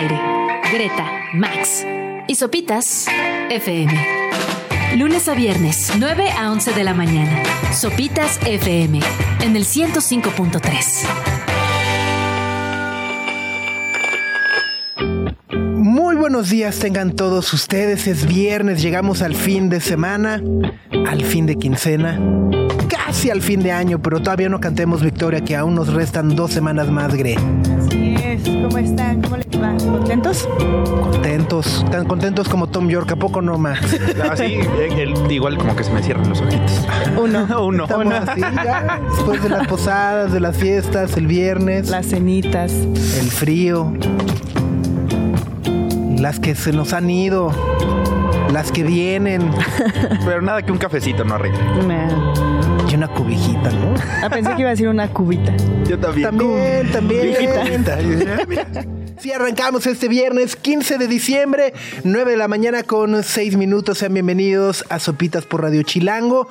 Greta, Max. Y Sopitas FM. Lunes a viernes, 9 a 11 de la mañana. Sopitas FM. En el 105.3. Muy buenos días tengan todos ustedes. Es viernes, llegamos al fin de semana, al fin de quincena, casi al fin de año, pero todavía no cantemos victoria, que aún nos restan dos semanas más, Gre. Así. ¿Cómo están? ¿Cómo les va? ¿Contentos? Contentos, tan contentos como Tom York, ¿a poco no más? Así, él, igual como que se me cierran los ojitos. Uno. Uno. Estamos así ya, después de las posadas, de las fiestas, el viernes, Las cenitas. el frío, las que se nos han ido, las que vienen, Pero nada que un cafecito no arregle. Nah. y una cobijita, ¿no? Ah, pensé que iba a decir una cubita. Yo también. También, también. Viejita. Sí, arrancamos este viernes 15 de diciembre, 9 de la mañana con 6 minutos. Sean bienvenidos a Sopitas por Radio Chilango.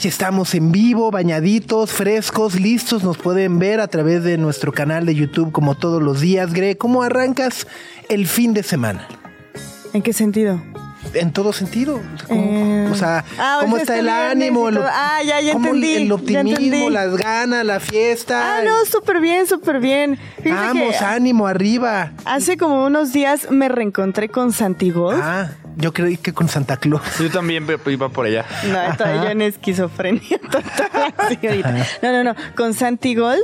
Ya estamos en vivo, bañaditos, frescos, listos. Nos pueden ver a través de nuestro canal de YouTube como todos los días. Gre, ¿cómo arrancas el fin de semana? ¿En qué sentido? En todo sentido. ¿Cómo- Eh, o sea, ah, o ¿cómo sea, está el ánimo? Ah, ya, ya cómo entendí, El optimismo, las ganas, la fiesta. Ah, no, súper bien, súper bien. Fíjate Vamos, que ánimo, arriba. hace como unos días me reencontré con Santigol. Ah, yo creí que con Santa Claus. Yo también iba por allá. No, estaba yo en esquizofrenia total. No, no, no. Con Santigol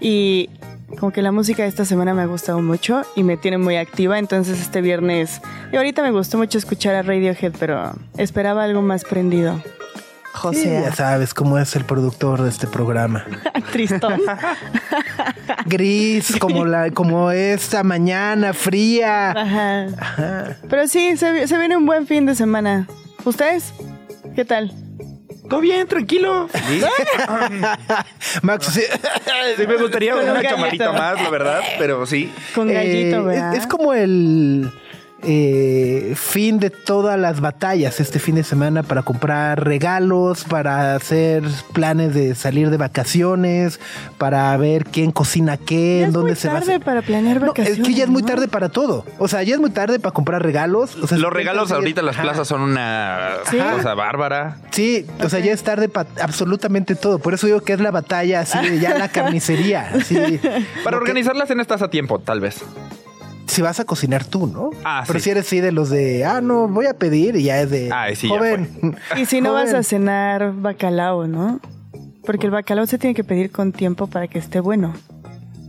y como que la música de esta semana me ha gustado mucho y me tiene muy activa. Entonces este viernes, y ahorita me gustó mucho escuchar a Radiohead, pero esperaba algo más prendido. Sí, José, ya sabes cómo es el productor de este programa. tristón. Gris, como la, como esta mañana fría. Ajá. Ajá. Pero sí, se, se viene un buen fin de semana. ¿Ustedes? ¿Qué tal? Todo bien, tranquilo. Sí, Max, sí, Sí, me gustaría una gallito. camarita más, la verdad, pero sí. Con gallito, eh, ¿verdad? es, es como el eh, fin de todas las batallas este fin de semana para comprar regalos, para hacer planes de salir de vacaciones, para ver quién cocina qué, Ya en es dónde muy se va a tarde hacer. para planear No, vacaciones. es que ya es muy ¿no? tarde para todo. O sea, ya es muy tarde para comprar regalos. O sea, Los regalos ahorita en las ajá. plazas son una ¿Sí? cosa bárbara. Sí, o sea, ya es tarde para absolutamente todo. Por eso digo que es la batalla, así de ya la carnicería. Así, Para Lo que- organizar la cena estás a tiempo, tal vez. Si vas a cocinar tú, ¿no? Ah, Pero sí. si eres así de los de, ah, no, voy a pedir y ya es de, Ah, sí, ya joven. Y si no vas a cenar bacalao, ¿no? Porque el bacalao se tiene que pedir con tiempo para que esté bueno.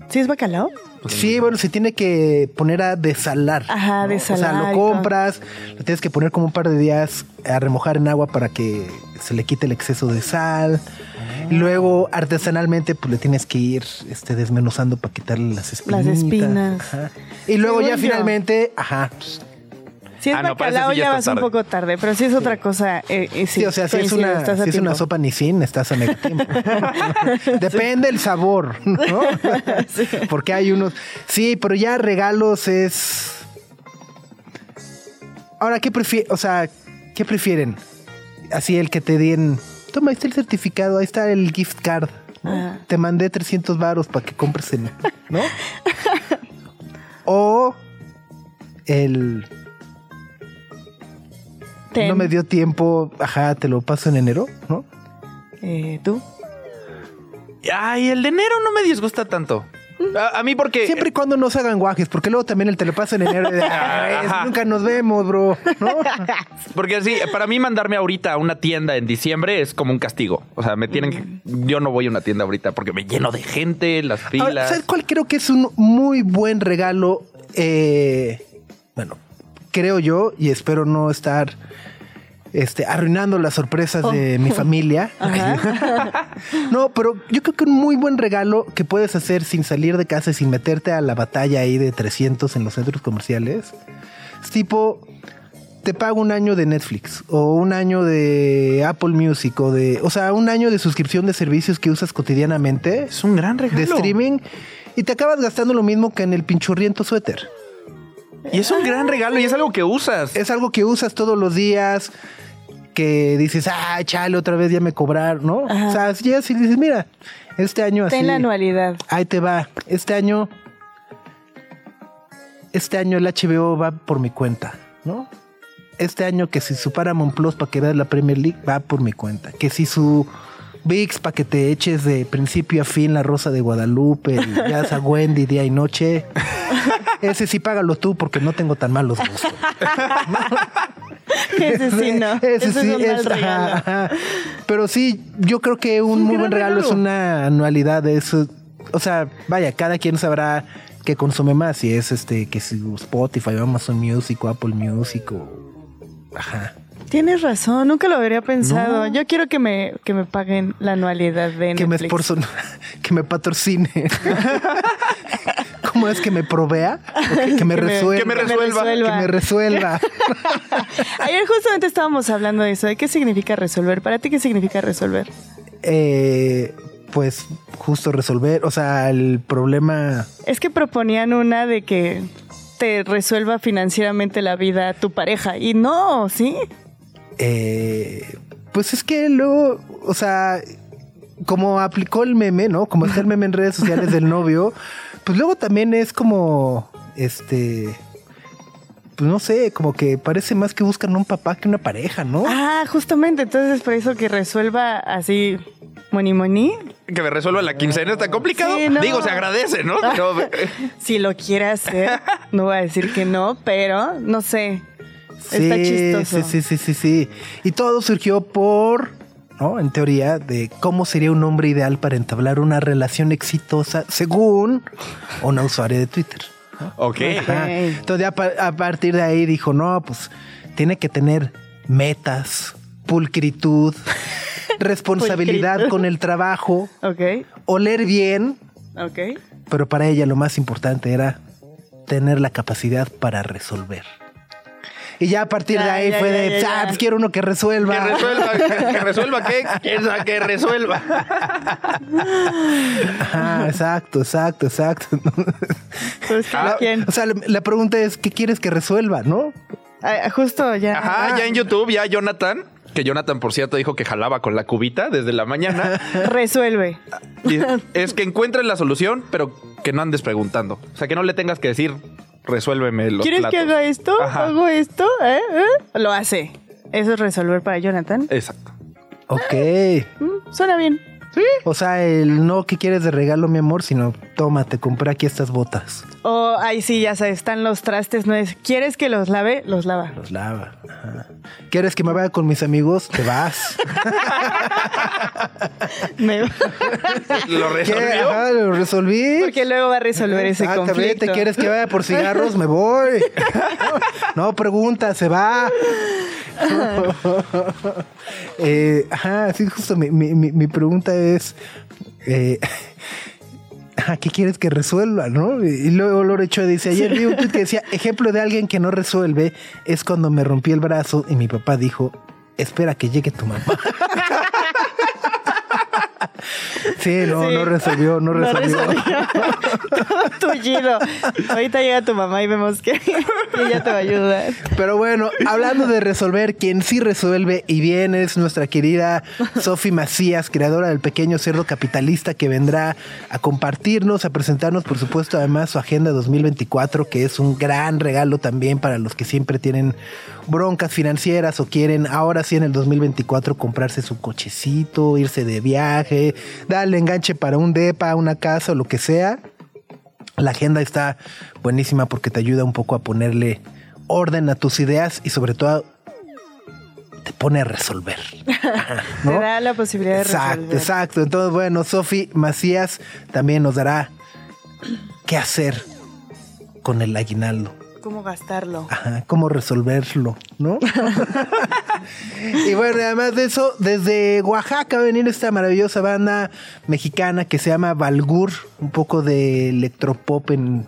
¿Sí es bacalao? Sí, bueno, se tiene que poner a desalar. Ajá, ¿no? desalar O sea, lo compras, lo tienes que poner como un par de días a remojar en agua para que se le quite el exceso de sal. Y luego, artesanalmente, pues le tienes que ir este, desmenuzando para quitarle las espinas. espinas. Y luego ya yo. finalmente, ajá, pues, Si es Ah, no, bacalao sí ya vas un poco tarde, pero si es otra cosa, eh, eh, sí, Sí, o sea, si es una, si es una sopa ni sin, estás a mega tiempo. Depende el sabor, ¿no? Porque hay unos. Sí, pero ya regalos es. Ahora, ¿qué prefieren? O sea, ¿qué prefieren? Así el que te den. Toma, ahí está el certificado, ahí está el gift card. ¿no? Ajá. Te mandé 300 varos para que compres el. ¿No? o el. Ten. No me dio tiempo, ajá, te lo paso en enero, ¿no? Eh, ¿Tú? Ay, el de enero no me disgusta tanto. A, a mí porque... Siempre y cuando no se hagan guajes, porque luego también el te lo paso en enero de, "Ay, Ajá. nunca nos vemos, bro. ¿No? Porque sí, para mí mandarme ahorita a una tienda en diciembre es como un castigo. O sea, me tienen que... Yo no voy a una tienda ahorita porque me lleno de gente, las Ahora, filas. ¿Sabes cuál creo que es un muy buen regalo? Eh, bueno, creo yo, y espero no estar este, arruinando las sorpresas de mi familia. no, pero yo creo que un muy buen regalo que puedes hacer sin salir de casa y sin meterte a la batalla ahí de 300 en los centros comerciales es tipo, te pago un año de Netflix o un año de Apple Music o de, o sea, un año de suscripción de servicios que usas cotidianamente Es un gran regalo. de streaming y te acabas gastando lo mismo que en el pinchurriento suéter. Y es un gran regalo y es algo que usas. Es algo que usas todos los días, que dices, ah, chale, otra vez ya me cobrar, ¿no? Ajá. O sea, si llegas y dices, mira, este año así. Ten la anualidad. Ahí te va. Este año. este año el HBO va por mi cuenta, ¿no? Este año que si su Paramount Plus para que veas la Premier League va por mi cuenta. Que si su VIX para que te eches de principio a fin la Rosa de Guadalupe, y ya a Wendy día y noche. Ese sí págalo tú porque no tengo tan malos gustos. Ese sí, no. Ese Ese sí, es es, ajá. Pero sí, yo creo que un, muy buen regalo, es una anualidad de eso. O sea, vaya, cada quien sabrá qué consume más. Si es este, que si Spotify Amazon Music o Apple Music o. Ajá. Tienes razón, nunca lo habría pensado. Yo quiero que me, que me paguen la anualidad de Que me esforzo, que me patrocine. ¿Cómo es que me provea? ¿O que, que me Que me- resuelva. que me resuelva. Que me resuelva. Ayer justamente estábamos hablando de eso, de qué significa resolver. ¿Para ti qué significa resolver? Eh, pues justo resolver, o sea, el problema Es que proponían una de que te resuelva financieramente la vida tu pareja. Y no, ¿sí? Eh, pues es que luego, o sea, como aplicó el meme, ¿no? Como está el meme en redes sociales del novio, pues luego también es como, este, pues no sé, como que parece más que buscan un papá que una pareja, ¿no? Ah, justamente. Entonces, por eso que resuelva así, money money. Que me resuelva la quincena está complicado. Sí, no. Digo, se agradece, ¿no? Pero, eh, Si lo quiere hacer, no voy a decir que no, pero no sé. Está Sí, chistoso. Sí, sí, sí, sí, sí. Y todo surgió por, ¿no? En teoría, de cómo sería un hombre ideal para entablar una relación exitosa, según una usuaria de Twitter. ok. Ajá. Entonces a partir de ahí dijo, no, pues tiene que tener metas, pulcritud, responsabilidad Pulcritud. con el trabajo, Ok, oler bien, ok. pero para ella lo más importante era tener la capacidad para resolver. Y ya a partir de ahí ya, fue ya, de, ya, "Ah, ya". pues quiero uno que resuelva. Que resuelva, que, resuelva qué, ¿Quién sabe que resuelva. Ajá, exacto, exacto, exacto. Pues, Ah, ¿quién? O sea, la, la pregunta es, ¿qué quieres que resuelva, no? Ah, justo ya. Ajá, ya en YouTube, ya Jonathan, que Jonathan, por cierto, dijo que jalaba con la cubita desde la mañana. Resuelve. Y es que encuentres la solución, pero que no andes preguntando. O sea, que no le tengas que decir, resuélveme los ¿Quieres que platos. haga esto? Ajá. ¿Hago esto? ¿Eh? ¿Eh? Lo hace. Eso es resolver para Jonathan. Exacto. Ok. Mm, suena bien. O sea, el no que quieres de regalo, mi amor, sino toma, te compré aquí estas botas. O ahí sí, ya sabes, están los trastes. No es, ¿quieres que los lave? Los lava. Los lava. Ajá. ¿Quieres que me vaya con mis amigos? Te vas. Me- ¿Lo. Ajá, lo resolví. Porque luego va a resolver ese conflicto. ¿Quieres que vaya por cigarros? Me voy. No, pregunta, se va. Eh, ajá, sí, justo mi, mi- mi- pregunta es. eh, ¿Qué quieres que resuelva, no? Y luego Lorecho dice: Ayer vi un tweet que decía: Ejemplo de alguien que no resuelve es cuando me rompí el brazo y mi papá dijo: Espera que llegue tu mamá. Sí, no, Sí. no resolvió, no No resolvió. resolvió. Todo tullido. Ahorita llega tu mamá y vemos que ella te va a ayudar. Pero bueno, hablando de resolver, quien sí resuelve y bien es nuestra querida Sofi Macías, creadora del pequeño cerdo capitalista que vendrá a compartirnos, a presentarnos, por supuesto, además su agenda 2024, que es un gran regalo también para los que siempre tienen broncas financieras o quieren ahora sí en el 2024 comprarse su cochecito, irse de viaje, darle enganche para un depa, una casa o lo que sea. La agenda está buenísima porque te ayuda un poco a ponerle orden a tus ideas y sobre todo te pone a resolver. ¿no? Te da la posibilidad de Exacto, resolver. exacto. Entonces, bueno, Sofi Macías también nos dará qué hacer con el aguinaldo. ¿Cómo gastarlo? Ajá, cómo resolverlo, ¿no? y bueno, además de eso, desde Oaxaca va a venir esta maravillosa banda mexicana que se llama Valgur, un poco de electropop en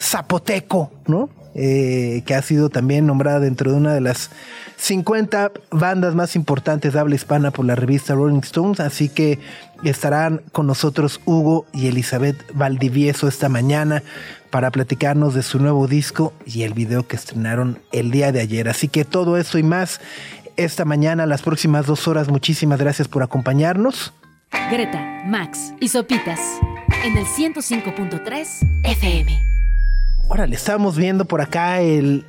zapoteco, ¿no? Eh, que ha sido también nombrada dentro de una de las 50 bandas más importantes de habla hispana por la revista Rolling Stones, así que estarán con nosotros Hugo y Elizabeth Valdivieso esta mañana para platicarnos de su nuevo disco y el video que estrenaron el día de ayer. Así que todo eso y más esta mañana, las próximas dos horas. Muchísimas gracias por acompañarnos. Greta, Max y Sopitas en el 105.3 FM. órale, estábamos viendo por acá el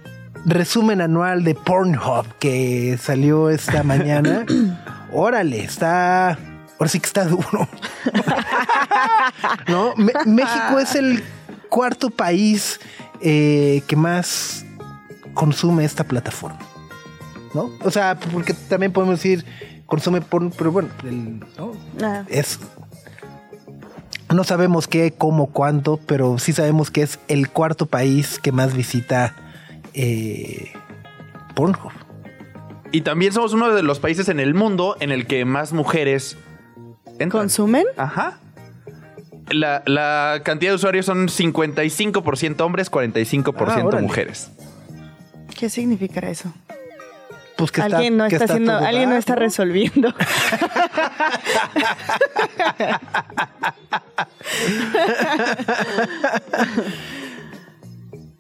resumen anual de Pornhub que salió esta mañana. órale, está. Ahora sí que está duro. ¿No? Me- México es el cuarto país eh, que más consume esta plataforma. ¿No? O sea, porque también podemos decir consume porno, pero bueno, el- ¿no? Ah, es. No sabemos qué, cómo, cuánto, pero sí sabemos que es el cuarto país que más visita eh, Pornhub. Y también somos uno de los países en el mundo en el que más mujeres entran. ¿Consumen? Ajá. La, la cantidad de usuarios son 55% hombres, 45% Ah, mujeres. ¿Qué significará eso? Pues que alguien no que está, haciendo, todo alguien no dar, está resolviendo.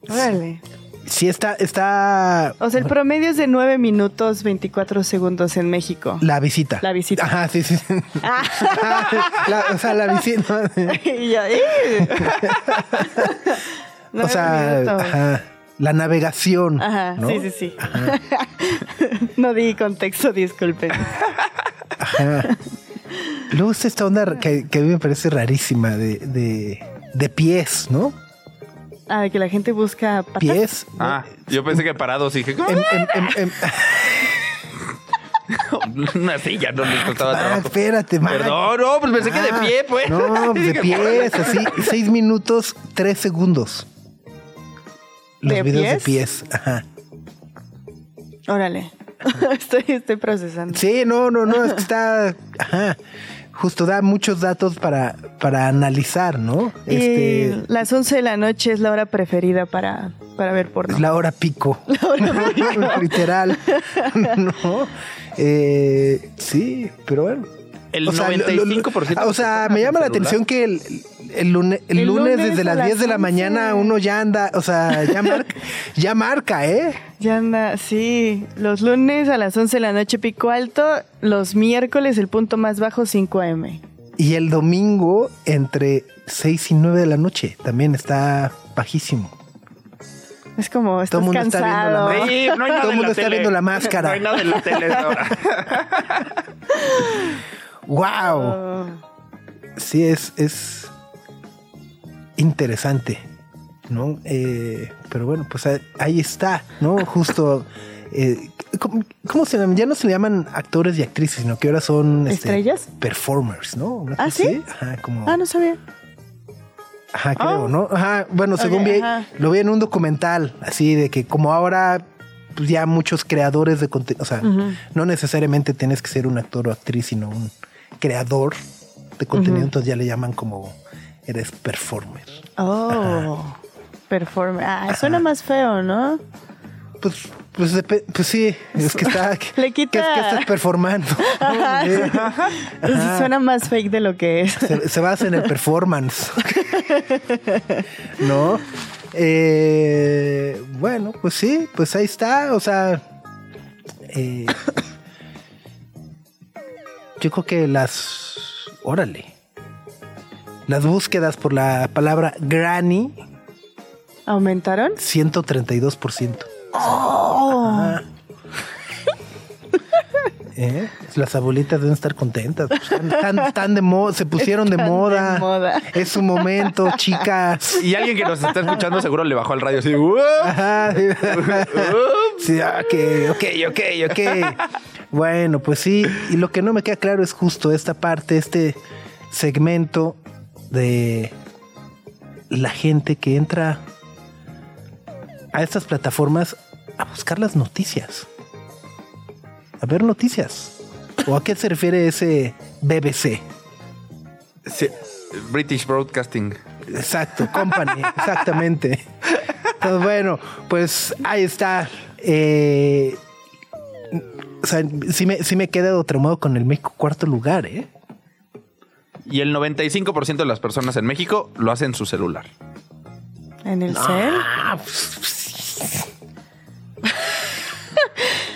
Órale. Sí, está, está O sea, el promedio es de 9 minutos 24 segundos en México. la visita. La visita. Ajá, sí, sí. sí. Ah. La- o sea, la visita. y yo, ¡eh! o sea, ajá, la navegación. Ajá, ¿no? sí, sí, sí. no di contexto, disculpen. Ajá. Luego está esta onda que, que a mí me parece rarísima de, de, de pies, ¿no? Ah, de que la gente busca patas. Pies. ¿no? Ah, yo pensé que parados y dije, Em, em, em, em- una silla no les costaba Ah, trabajo. espérate, Mac. Perdón, no, pues pensé que de Ah, pie, pues. No, pues de pies, así, seis minutos, tres segundos. Los ¿De videos de pies? pies. Ajá. Órale. estoy, estoy procesando. Sí, no, no, no, es que está. Ajá. Justo da muchos datos para, para analizar, ¿no? Y Este. las 11 de la noche es la hora preferida para, para ver porno. Es la hora pico. Literal. no. Eh, sí, pero bueno. El O sea, lo- lo- 95% O sea, me llama la atención que el, el lunes, el El lunes lunes desde las las 10 de la 11. mañana uno ya anda, o sea, ya marca, ya marca, ¿eh? Ya anda, sí. Los lunes a las 11 de la noche pico alto. Los miércoles el punto más bajo 5 am. Y el domingo entre 6 y 9 de la noche también está bajísimo. Es como, estás Todo el mundo está viendo la cansado. Sí, no hay nada Todo mundo la está tele. viendo la máscara. No hay nada en la tele ahora. ¡Wow! Oh. Sí, es, es interesante, ¿no? Eh, pero bueno, pues ahí- está, ¿no? Justo. eh, ¿cómo, cómo se llaman? Ya no se le llaman actores y actrices, sino que ahora son este, ¿Estrellas? performers, ¿no? ¿Ah, sí? así. Ajá, como. Ah, no sabía. Ajá, creo, ¿no? Ajá, bueno, según vi, ajá. lo vi en un documental, así de que como ahora pues ya muchos creadores de contenido, o sea, no necesariamente tienes que ser un actor o actriz, sino un creador de contenido, entonces ya le llaman como eres performer. Oh. Performer. Ah, suena más feo, ¿no? Pues, pues, pues sí, es que está. Le quita- ¿Qué, qué estás performando? Ajá, Suena más fake de lo que es. se, se basa en el performance. ¿No? Eh, bueno, pues sí, pues ahí está. O sea, eh, yo creo que las. Órale. Las búsquedas por la palabra granny, ¿Aumentaron? 132%. Oh. ¿Eh? Las abuelitas deben estar contentas. Están, están- están de moda, se pusieron de Están de moda. moda. Es su momento, chicas. Y alguien que nos está escuchando seguro le bajó al radio así. Sí, ah, ok, ok, ok, ok. Bueno, pues sí. Y lo que no me queda claro es justo esta parte, este segmento de la gente que entra a estas plataformas a buscar las noticias. A ver noticias. ¿O a qué se refiere ese BBC? Sí, British Broadcasting. Exacto, company, exactamente. Entonces, bueno, pues ahí está. Eh, o sea, sí me, sí me queda de otro modo con el México cuarto lugar, ¿eh? Y el 95% de las personas en México lo hacen en su celular. ¿En el cel? Ah,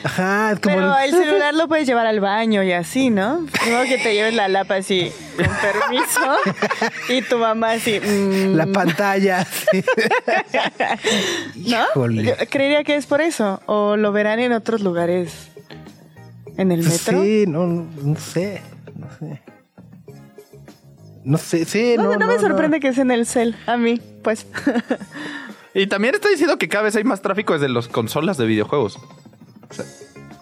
Ajá, es como Pero el- el celular lo puedes llevar al baño y así, ¿no? Luego que te lleves la lapa así, con permiso, y tu mamá así, mm, la pantalla. sí. ¿no? Híjole. Yo creería que es por eso, o lo verán en otros lugares. ¿En el metro? Sí, no, no, no sé, no sé. No sé, sí, No, no. no, me sorprende que sea en el cel, a mí, pues. Y también está diciendo que cada vez hay más tráfico desde las consolas de videojuegos.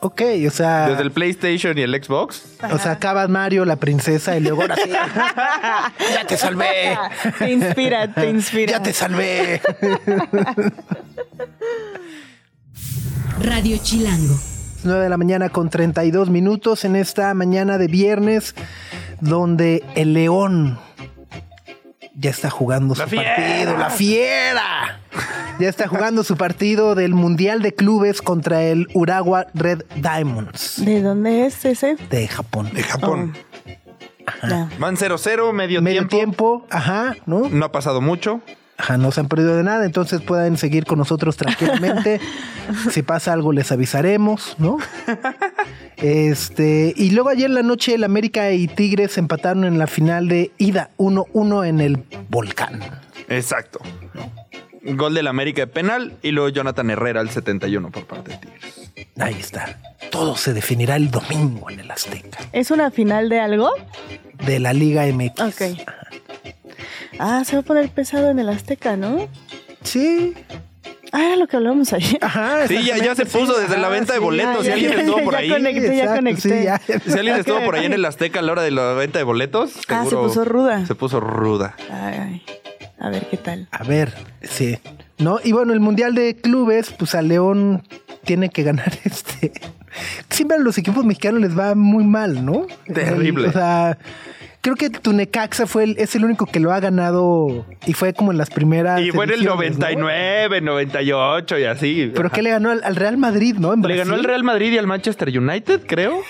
Ok, o sea. Desde el PlayStation y el Xbox. O sea, acabas Mario, la princesa, y luego ahora sí. ya te salvé. te inspira, te inspira. Ya te salvé. Radio Chilango. 9 de la mañana con 32 minutos en esta mañana de viernes, donde el León ya está jugando su ¡La fiera! partido, la fiera. Ya está jugando su partido del Mundial de Clubes contra el Urawa Red Diamonds ¿De dónde es ese? de Japón. De Japón. Ya. Van 0-0, medio, Medio tiempo. tiempo, ajá, ¿no? No ha pasado mucho. Ajá, no se han perdido de nada, entonces pueden seguir con nosotros tranquilamente. si pasa algo les avisaremos, ¿no? Este, y luego ayer en la noche el América y Tigres empataron en la final de ida 1-1 en el Volcán. Exacto. Gol del América de penal y luego Jonathan Herrera al 71 por parte de Tigres. Ahí está. Todo se definirá el domingo en el Azteca ¿Es una final de algo? de la Liga MX. Ok. Ah, se va a poner pesado en el Azteca, ¿no? Sí. Ah, era lo que hablamos ayer. Ajá. Sí, ya- ya se puso sí. desde la Ajá, venta de sí, boletos, ya, si alguien ya, estuvo ya, por ya ahí. conecté, ya conecté. sí, ya. Si alguien estuvo por ahí en el Azteca a la hora de la venta de boletos, Ah, se puso ruda. Se puso ruda. Ay, ay. A ver qué tal. A ver, sí. ¿No? Y bueno, el Mundial de Clubes, pues a León tiene que ganar este. Siempre a los equipos mexicanos les va muy mal, ¿no? Terrible. El- o sea, creo que tu Necaxa fue el, es el único que lo ha ganado y fue como en las primeras. Y fue en el ediciones, ¿no? 99, 98 y así. Pero que le ganó al, al Real Madrid, ¿no? En Le ganó el Real Madrid y al Manchester United, creo.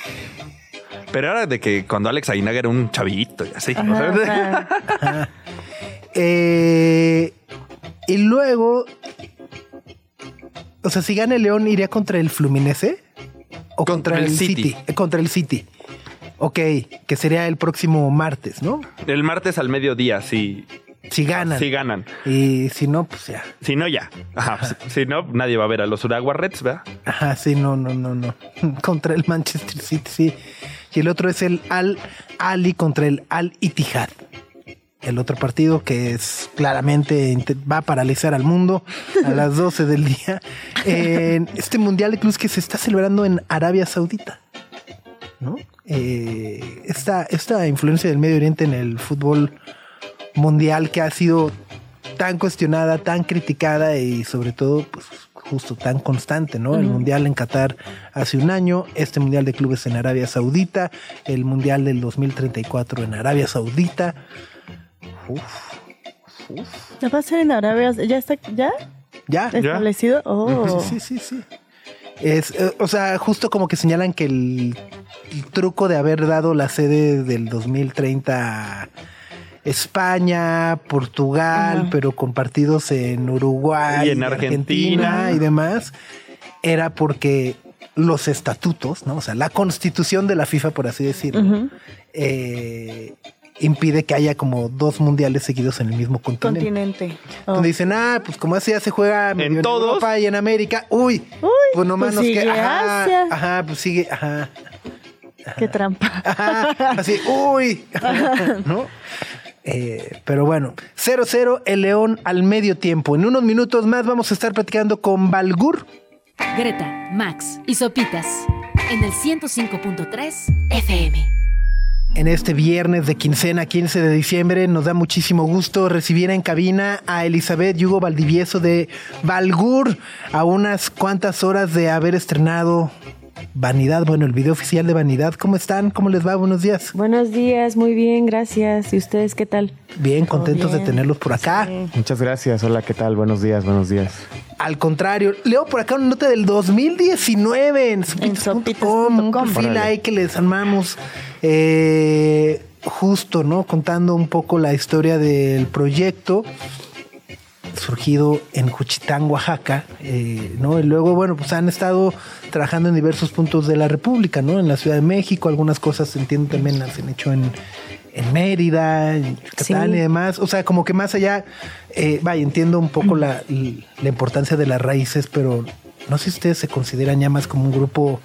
Pero era de que cuando Alex Aguinaga era un chavito y así. ajá. Eh, y luego. O sea, si gana el León, iría contra el Fluminense. O contra, el City. Eh, Contra el City. Ok, que sería el próximo martes, ¿no? el martes al mediodía, si, Si ganan. si ganan. Y si no, pues ya. Si no, ya. Ajá, pues, Si no, nadie va a ver a los Urawa Reds, ¿verdad? Ajá, sí, no, no, no, no. Contra el Manchester City, sí. Y el otro es el Al Ali contra el Al Ittihad. El otro partido que es claramente va a paralizar al mundo a las 12 del día. En este Mundial de Clubes que se está celebrando en Arabia Saudita. ¿No? Eh, esta, esta influencia del Medio Oriente en el fútbol mundial que ha sido tan cuestionada, tan criticada y sobre todo, pues justo tan constante, ¿no? El mundial en Qatar hace un año, este mundial de clubes en Arabia Saudita, el mundial del 2034 en Arabia Saudita. ¿Ya va a ser en Arabia? ¿Ya está ya Ya, establecido? Oh. Sí, sí, sí, sí. Es, eh, o sea, justo como que señalan que el, el truco de haber dado la sede del 2030 a España, Portugal, pero con partidos en Uruguay, Y en Argentina. y demás, era porque los estatutos, ¿no? O sea, la constitución de la FIFA, por así decirlo, eh, impide que haya como dos mundiales seguidos en el mismo continente. Continente. Oh. Donde dicen, ah, pues como así ya se juega medio en, todos. Europa y en América, uy, Uy, pues nomás pues nos sigue queda. Ajá, Asia. ajá, pues sigue, ajá, Qué trampa. ajá, así, uy, ¿no? Eh, pero bueno, 0-0 el León al medio tiempo. En unos minutos más vamos a estar platicando con Balgur. Greta, Max y Sopitas en el 105.3 FM. En este viernes de quincena, 15 de diciembre, nos da muchísimo gusto recibir en cabina a Elizabeth Hugo Valdivieso de Balgur a unas cuantas horas de haber estrenado Vanidad, bueno, el video oficial de Vanidad. ¿Cómo están? ¿Cómo les va? Buenos días. Buenos días, muy bien, gracias. ¿Y ustedes qué tal? Bien, contentos de tenerlos por acá. Muchas gracias. Hola, ¿qué tal? Buenos días, buenos días. Al contrario, leo por acá una nota del 2019 en sopitas.com, un perfil ahí que les armamos eh, justo, ¿no? Contando un poco la historia del proyecto. Surgido en Juchitán, Oaxaca, eh, ¿no? Y luego, bueno, pues han estado trabajando en diversos puntos de la República, ¿no? En la Ciudad de México, algunas cosas entiendo también las han hecho en, en Mérida, en Yucatán Sí. y demás. O sea, como que más allá, eh, vaya, entiendo un poco la, la importancia de las raíces, pero no sé si ustedes se consideran ya más como un grupo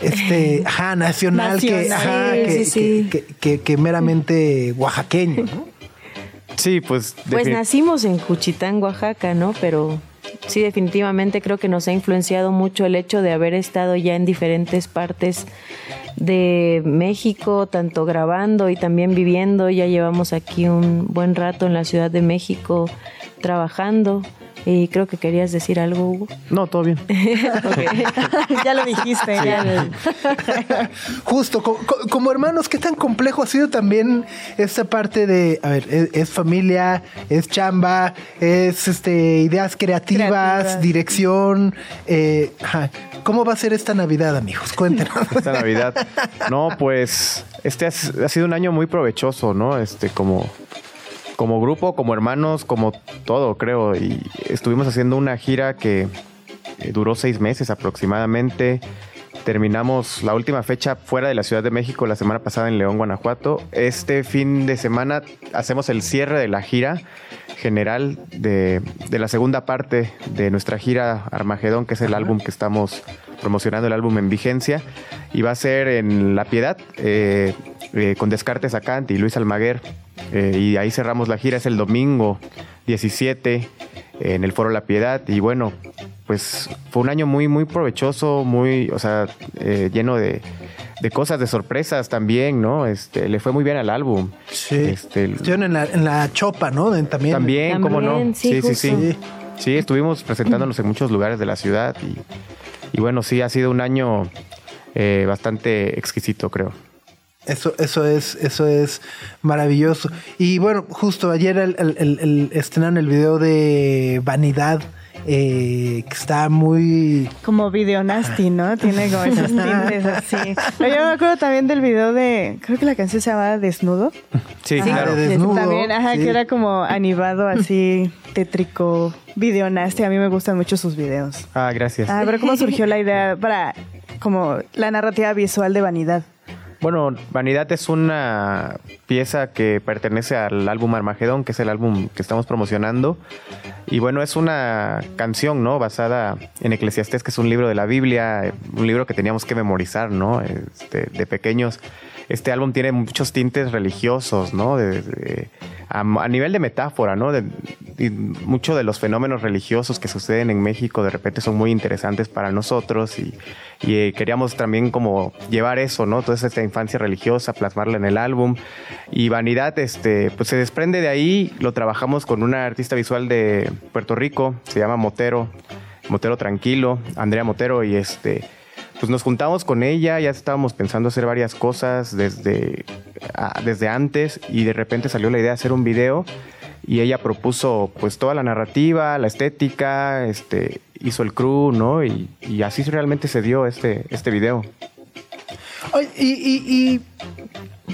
este, ajá, nacional, que, Nacional. ajá, Sí, que, sí, sí. que- que- que meramente oaxaqueño, ¿no? Sí, pues. Pues nacimos en Juchitán, Oaxaca, ¿no? Pero sí, definitivamente creo que nos ha influenciado mucho el hecho de haber estado ya en diferentes partes de México, tanto grabando y también viviendo. Ya llevamos aquí un buen rato en la Ciudad de México trabajando. Y creo que querías decir algo, Hugo. No, todo bien. ya lo dijiste. ya. Justo, co- co- como, hermanos, ¿qué tan complejo ha sido también esta parte de, a ver, es, es familia, es chamba, es este ideas creativas, Creativas. dirección? eh. ¿Cómo va a ser esta Navidad, amigos? Cuéntenos. esta Navidad. No, pues este ha, ha sido un año muy provechoso, ¿no? Este, como, como grupo, como hermanos, como todo, creo. Y estuvimos haciendo una gira que eh, duró seis meses aproximadamente. Terminamos la última fecha fuera de la Ciudad de México la semana pasada en León, Guanajuato. Este fin de semana hacemos el cierre de la gira general de, de la segunda parte de nuestra gira Armagedón, que es el álbum que estamos promocionando, el álbum en vigencia. Y va a ser en La Piedad, eh, eh, con Descartes Acant y Luis Almaguer. Eh, y ahí cerramos la gira, es el domingo 17 en el Foro La Piedad. Y bueno, pues fue un año muy, muy provechoso, muy, o sea, eh, lleno de, de cosas, de sorpresas también, ¿no? Este, le fue muy bien al álbum. Sí. Este, Estuvieron en la, en la chopa, ¿no? También. también, ¿cómo no? Sí, sí, sí. Sí, estuvimos presentándonos en muchos lugares de la ciudad y, y bueno, sí, ha sido un año eh, bastante exquisito, creo. Eso, eso es, eso es maravilloso. Y bueno, justo ayer el, el, el- el- estrenaron el video de Vanidad, eh, que está muy Como video nasty, ¿no? Tiene como esos tintes así. Pero yo me acuerdo también del video de, creo que la canción se llamaba Desnudo. Sí, Ajá, claro. de desnudo. También, ajá, sí. que era como animado así, tétrico, video nasty. A mí me gustan mucho sus videos. Ah, gracias. Ah, pero ¿cómo surgió la idea para como la narrativa visual de Vanidad? Bueno, Vanidad es una pieza que pertenece al álbum Armagedón, que es el álbum que estamos promocionando. Y bueno, es una canción, ¿no? Basada en Eclesiastés, que es un libro de la Biblia, un libro que teníamos que memorizar, ¿no? Este, de pequeños. Este álbum tiene muchos tintes religiosos, ¿no? A, nivel de metáfora, ¿no? De, y mucho de los fenómenos religiosos que suceden en México de repente son muy interesantes para nosotros y, y, eh, queríamos también como llevar eso, ¿no? Toda esta infancia religiosa, plasmarla en el álbum. Y Vanidad, este, pues se desprende de ahí, lo trabajamos con una artista visual de Puerto Rico, se llama Motero, Motero Tranquilo, Andrea Motero, y este, pues nos juntamos con ella, ya estábamos pensando hacer varias cosas desde, desde antes y de repente salió la idea de hacer un video y ella propuso pues toda la narrativa, la estética, este, hizo el crew, ¿no? Y, así realmente se dio este, este video. Y, y-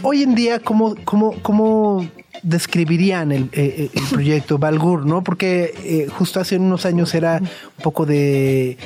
hoy en día, ¿cómo, cómo, cómo describirían el, eh, el proyecto Balgur, no? Porque eh, justo hace unos años era un poco de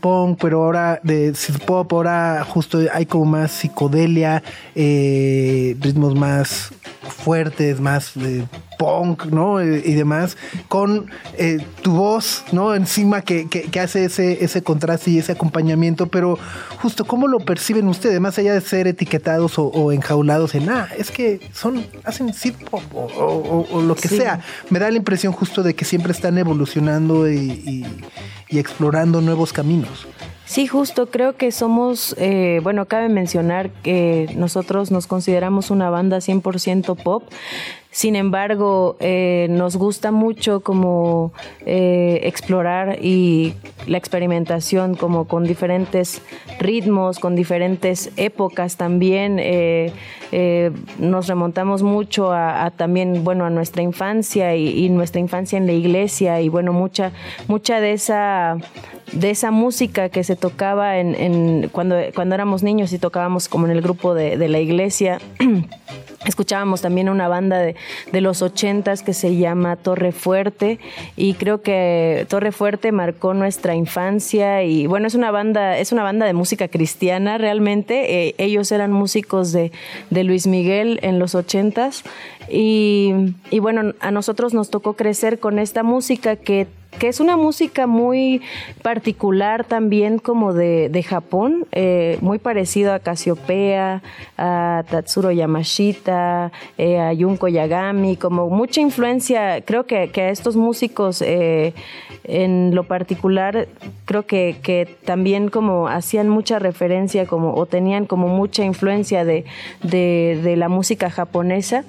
Punk, pero ahora de Pop, ahora justo hay como más psicodelia, eh, ritmos más fuertes, más eh, punk, ¿no? Eh, y demás, con eh, tu voz, ¿no? Encima que, que- que hace ese, ese contraste y ese acompañamiento, pero justo cómo lo perciben ustedes, más allá de ser etiquetados o, o enjaulados en, ah, es que son, hacen synth pop o, o- o- o lo que Sí. sea. Me da la impresión justo de que siempre están evolucionando y, y- y explorando nuevos caminos. Sí, justo, creo que somos, eh, bueno, cabe mencionar que nosotros nos consideramos una banda 100% pop, sin embargo, eh, nos gusta mucho como eh, explorar y la experimentación como con diferentes ritmos, con diferentes épocas también. eh, eh, nos remontamos mucho a, también, bueno, a nuestra infancia y, nuestra infancia en la iglesia y bueno, mucha, mucha de esa de esa música que se tocaba en, cuando, cuando éramos niños y tocábamos como en el grupo de la iglesia. Escuchábamos también una banda de, de los ochentas que se llama Torre Fuerte y creo que Torre Fuerte marcó nuestra infancia y bueno, es una banda, es una banda de música cristiana realmente. Eh, ellos eran músicos de, de, Luis Miguel en los ochentas y, y bueno, a nosotros nos tocó crecer con esta música que que es una música muy particular también como de, de Japón, eh, muy parecido a Casiopea, a Tatsuro Yamashita, eh, a Junko Yagami, como mucha influencia, creo que, que a estos músicos eh, en lo particular, creo que, que, también como hacían mucha referencia como, o tenían como mucha influencia de, de, de la música japonesa.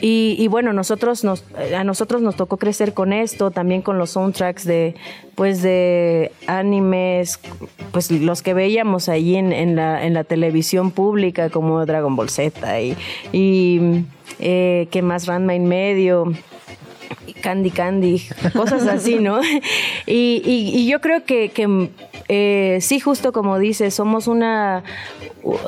Y, bueno, nosotros nos, a nosotros nos tocó crecer con esto, también con los soundtracks de, pues de animes, pues los que veíamos ahí en, en, la, en la televisión pública, como Dragon Ball Z y, y eh, que más Ranma en medio. Candy Candy, cosas así, ¿no? Y, y, yo creo que, eh, sí, justo como dice, somos una,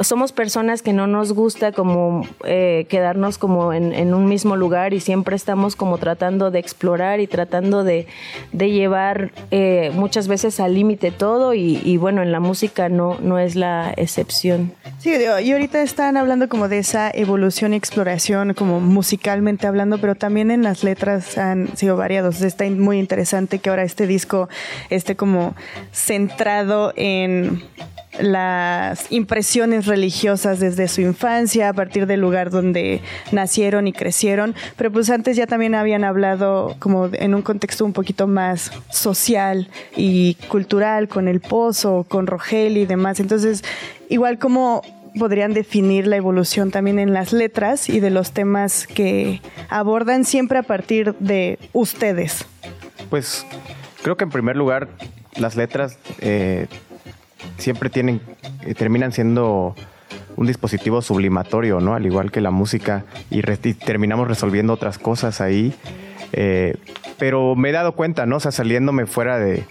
somos personas que no nos gusta como eh, quedarnos como en, un mismo lugar y siempre estamos como tratando de explorar y tratando de, de llevar eh, muchas veces al límite todo y, y, bueno, en la música no, no es la excepción. Sí, y ahorita están hablando como de esa evolución y exploración como musicalmente hablando, pero también en las letras han sido variados. Está muy interesante que ahora este disco esté como centrado en las impresiones religiosas desde su infancia, a partir del lugar donde nacieron y crecieron, pero pues antes ya también habían hablado como en un contexto un poquito más social y cultural, con el pozo, con Rogel y demás. Entonces, igual como podrían definir la evolución también en las letras y de los temas que abordan siempre a partir de ustedes? Pues creo que en primer lugar las letras eh, siempre tienen, eh, terminan siendo un dispositivo sublimatorio, ¿no? Al igual que la música, y, terminamos resolviendo otras cosas ahí. Eh, pero me he dado cuenta, ¿no? O sea, saliéndome fuera de,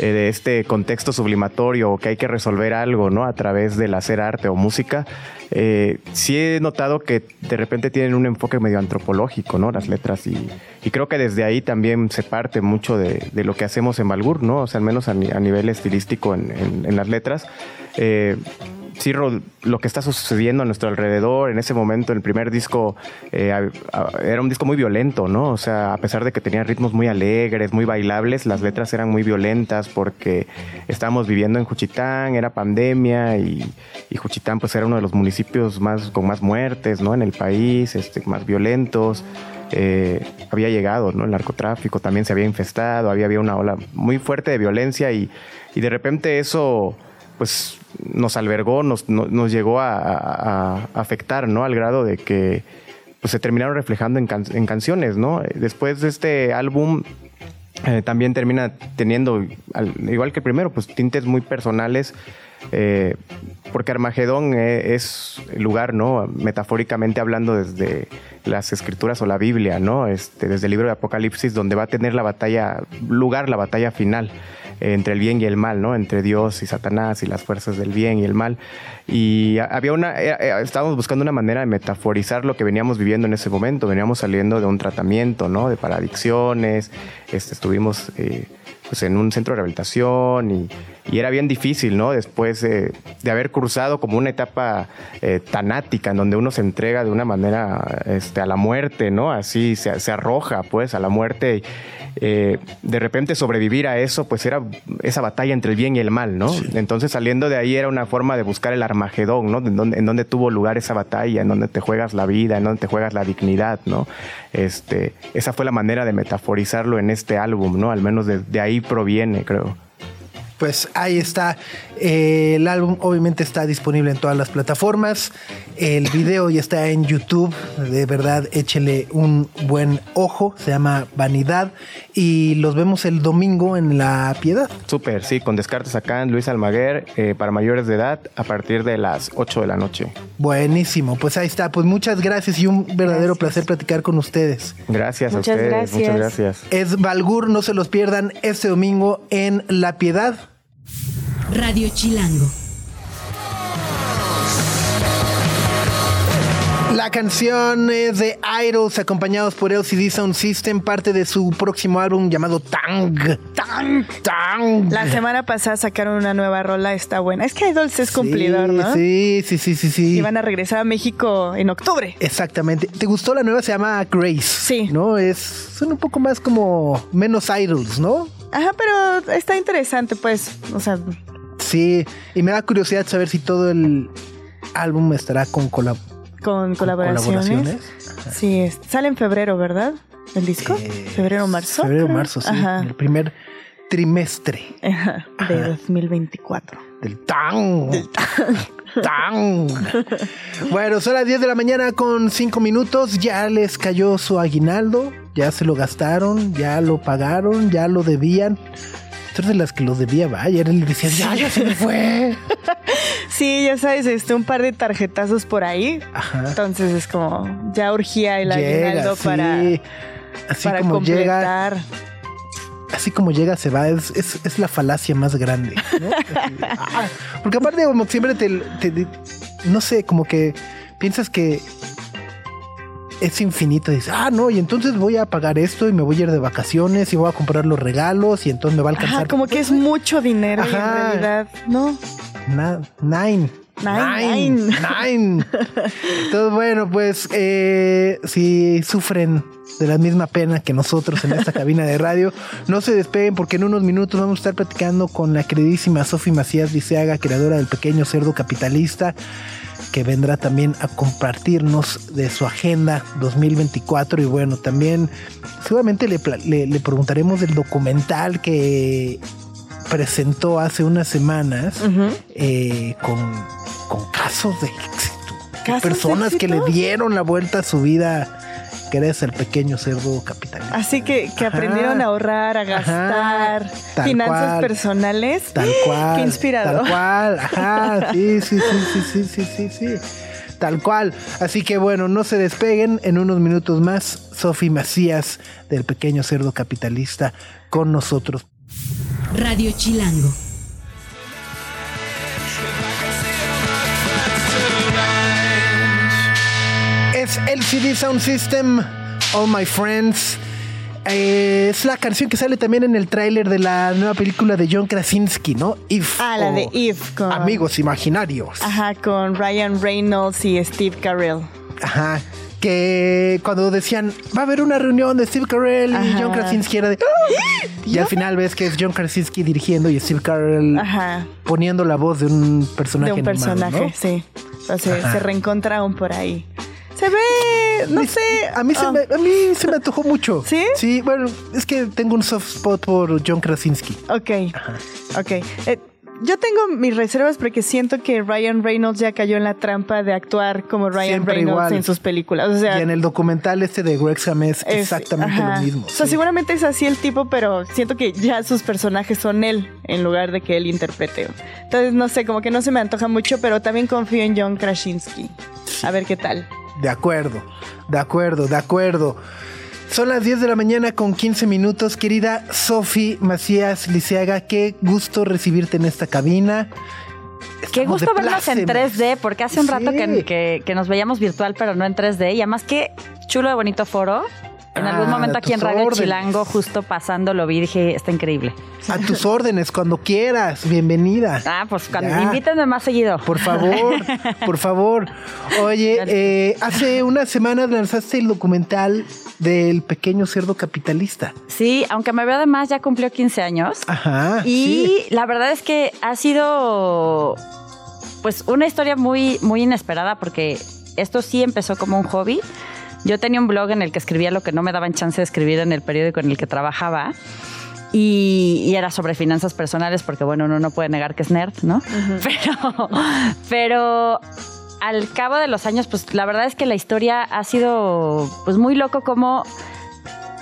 eh, de este contexto sublimatorio que hay que resolver algo, ¿no? A través del hacer arte o música, eh, sí he notado que de repente tienen un enfoque medio antropológico, ¿no? Las letras y, creo que desde ahí también se parte mucho de, lo que hacemos en Balgur, ¿no? O sea, al menos a, nivel estilístico en, las letras. Eh, sí, lo que está sucediendo a nuestro alrededor en ese momento, el primer disco eh, era un disco muy violento, ¿no? O sea, a pesar de que tenía ritmos muy alegres, muy bailables, las letras eran muy violentas porque estábamos viviendo en Juchitán, era pandemia y, Juchitán pues era uno de los municipios más con más muertes, ¿no? En el país, este, más violentos. Eh, había llegado, ¿no? El narcotráfico también se había infestado, había, había una ola muy fuerte de violencia y, y de repente eso pues nos albergó, nos, nos, llegó a, afectar, ¿no? Al grado de que pues, se terminaron reflejando en, en canciones, ¿no? Después de este álbum eh, también termina teniendo, igual que el primero, pues tintes muy personales, eh, porque Armagedón eh, es el lugar, ¿no? Metafóricamente hablando desde las escrituras o la Biblia, ¿no? Este, desde el libro de Apocalipsis, donde va a tener la batalla, lugar la batalla final entre el bien y el mal, ¿no? Entre Dios y Satanás y las fuerzas del bien y el mal. Y había una, eh, eh, estábamos buscando una manera de metaforizar lo que veníamos viviendo en ese momento. Veníamos saliendo de un tratamiento, ¿no? De paradicciones, este, estuvimos eh, pues en un centro de rehabilitación y, era bien difícil, ¿no? Después de haber cruzado como una etapa tanática en donde uno se entrega de una manera este, a la muerte, ¿no? Así se, se arroja, pues, a la muerte eh, de repente sobrevivir a eso, pues era esa batalla entre el bien y el mal, ¿no? Entonces saliendo de ahí era una forma de buscar el Armagedón, ¿no? En donde, en donde, tuvo lugar esa batalla, en donde te juegas la vida, en donde te juegas la dignidad, ¿no? Este, esa fue la manera de metaforizarlo en este álbum, ¿no? Al menos de ahí proviene, creo pues ahí está. Eh, el álbum obviamente está disponible en todas las plataformas. El video ya está en YouTube. De verdad, échele un buen ojo. Se llama Vanidad. Y los vemos el domingo en La Piedad. Súper, sí, con Descartes acá en Luis Almaguer eh, para mayores de edad a partir de las 8 de la noche. Buenísimo, pues ahí está. Pues muchas gracias y un verdadero placer platicar con ustedes. Gracias a ustedes. Muchas gracias. Es Valgur, no se los pierdan este domingo en La Piedad. Radio Chilango. La canción es de Idols, acompañados por LCD Sound System, parte de su próximo álbum llamado Tang. Tang. Tang. La semana pasada sacaron una nueva rola, está buena. Es que Idols es cumplidor, ¿no? Sí, sí, sí, sí, sí. Y van a regresar a México en octubre. Exactamente. ¿Te gustó la nueva? Se llama Grace. Sí. ¿No? Es, son un poco más como menos Idols, ¿no? Ajá, pero está interesante, pues. O sea, Sí. Y me da curiosidad saber si todo el álbum estará con colab con colaboraciones. colaboraciones. Sí, es- sale en febrero, ¿verdad? ¿El disco? Eh, febrero, marzo. Febrero, creo. marzo, sí. Ajá. En el primer trimestre Ajá, de 2024. del Tang. Tang. Bueno, son las 10 de la mañana con 5 minutos. Ya les cayó su aguinaldo. Ya se lo gastaron. Ya lo pagaron. Ya lo debían. Tú eres de las que lo debía, vaya. Él le decía, ya, ya se me fue. Sí, ya sabes, este, un par de tarjetazos por ahí. Ajá. Entonces es como, ya urgía el aguinaldo sí. para, Así para como llega, completar. así como llega, se va. Es, es, es la falacia más grande. ah, porque aparte, como siempre te, te- No sé, como que piensas que es infinito. Dices, ah, no, y entonces voy a pagar esto y me voy a ir de vacaciones y voy a comprar los regalos y entonces me va a alcanzar. Ajá, como que es mucho dinero y en Ajá. realidad, no. Na- nine. Nine, Nine. Nine. Entonces, bueno, pues eh, si sufren de la misma pena que nosotros en esta cabina de radio, no se despeguen porque en unos minutos vamos a estar platicando con la queridísima Sofi Macías Liceaga, creadora del pequeño cerdo capitalista, que vendrá también a compartirnos de su agenda 2024 y bueno, también seguramente le, le- le preguntaremos del documental que presentó hace unas semanas eh, con, con casos de éxito. De ¿Casos de personas que le dieron la vuelta a su vida gracias al pequeño cerdo capitalista. Así que, que Ajá. aprendieron a ahorrar, a gastar, finanzas cual. personales. Tal cual. Qué inspirador. Tal cual. Ajá. Sí, sí, sí, sí, sí, sí, sí, sí. Tal cual. Así que bueno, no se despeguen. En unos minutos más, Sofi Macías del pequeño cerdo capitalista con nosotros. Radio Chilango. Es LCD Sound System, All My Friends. Eh, es la canción que sale también en el tráiler de la nueva película de John Krasinski, ¿no? If. Ah, la o de If con- Amigos imaginarios. Ajá, con Ryan Reynolds y Steve Carell. Ajá. Que cuando decían, va a haber una reunión de Steve Carell y. John Krasinski era de... Y al final ves que es John Krasinski dirigiendo y Steve Carell Ajá, poniendo la voz de un personaje de un animado, personaje, ¿no? sí. Entonces Ajá. se reencontraron por ahí. Se ve, no sé. A mí, se ah, me, a mí se me antojó mucho. ¿Sí? Sí, bueno, es que tengo un soft spot por John Krasinski. Ok, ok. Eh, yo tengo mis reservas porque siento que Ryan Reynolds ya cayó en la trampa de actuar como Ryan Siempre Reynolds igual. en sus películas. O sea, y en el documental este de Wrexham es, es- exactamente ajá. lo mismo. O sea, sí. seguramente es así el tipo, pero siento que ya sus personajes son él en lugar de que él interprete. Entonces, no sé, como que no se me antoja mucho, pero también confío en John Krasinski. A ver qué tal. De acuerdo, de acuerdo, de acuerdo. Son las 10 de la mañana con 15 minutos. Querida Sofi Macías Liceaga, qué gusto recibirte en esta cabina. Qué gusto vernos en plácemes. 3D, porque hace un rato Sí. que, que- que nos veíamos virtual, pero no en 3D. Y además, qué chulo de bonito foro. En Ah, algún momento aquí en Radio órdenes. Chilango, justo pasando, lo vi dije, está increíble. A tus órdenes, cuando quieras. Bienvenida. Ah, pues cuando Ya. invítenme más seguido. Por favor, por favor. Oye, eh, hace unas semanas lanzaste el documental del pequeño cerdo capitalista. Sí, aunque me veo de más, ya cumplió 15 años. Ajá. Y la verdad es que ha sido pues una historia muy, muy inesperada porque esto sí empezó como un hobby. Yo tenía un blog en el que escribía lo que no me daban chance de escribir en el periódico en el que trabajaba. Y, y era sobre finanzas personales, porque bueno, uno no puede negar que es nerd, ¿no? Pero, pero al cabo de los años, pues la verdad es que la historia ha sido pues muy loco como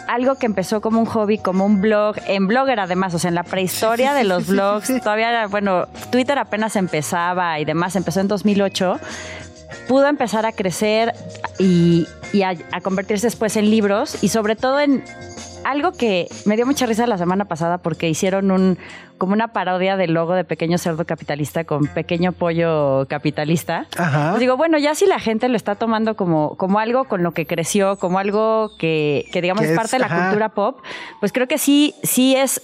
algo que empezó como un hobby, como un blog, en Blogger además, o sea, en la prehistoria de los blogs, todavía era, bueno, Twitter apenas empezaba y demás, empezó en 2008, pudo empezar a crecer y, y a, a convertirse después en libros y sobre todo en algo que me dio mucha risa la semana pasada porque hicieron un como una parodia del logo de Pequeño Cerdo Capitalista con Pequeño Pollo Capitalista. Ajá. Pues digo, bueno, ya si la gente lo está tomando como, como algo con lo que creció, como algo que, que digamos es es- parte de la ajá. cultura pop, pues creo que sí, sí es,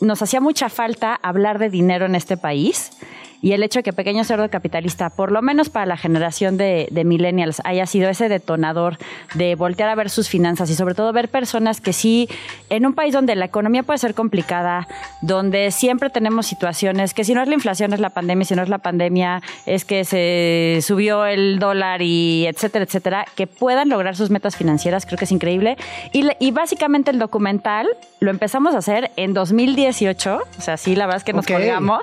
nos hacía mucha falta hablar de dinero en este país. Y el hecho de que Pequeño Cerdo Capitalista, por lo menos para la generación de, de millennials, haya sido ese detonador de voltear a ver sus finanzas y sobre todo ver personas que sí, en un país donde la economía puede ser complicada, donde siempre tenemos situaciones que si no es la inflación es la pandemia, si no es la pandemia es que se subió el dólar y etcétera, etcétera, que puedan lograr sus metas financieras, creo que es increíble. Y, y básicamente el documental lo empezamos a hacer en 2018, o sea, sí, la verdad es que nos Ok. colgamos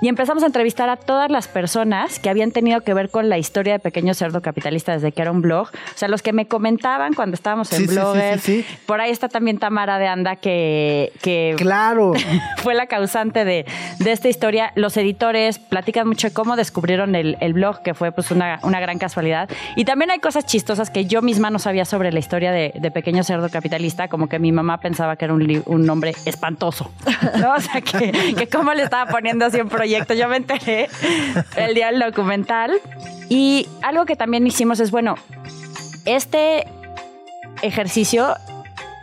y empezamos a entrevistar a todas las personas que habían tenido que ver con la historia de Pequeño Cerdo Capitalista desde que era un blog, o sea, los que me comentaban cuando estábamos en Sí, sí, sí, Blogger. sí, sí. Por ahí está también Tamara de Anda que, que Claro. fue la causante de, de esta historia. Los editores platican mucho de cómo descubrieron el, el blog, que fue pues una, una gran casualidad. Y también hay cosas chistosas que yo misma no sabía sobre la historia de, de Pequeño Cerdo Capitalista, como que mi mamá pensaba que era un, un nombre espantoso. ¿no? O sea, que, que cómo le estaba poniendo así un proyecto. Yo me enteré el día del documental. Y algo que también hicimos es, bueno, este ejercicio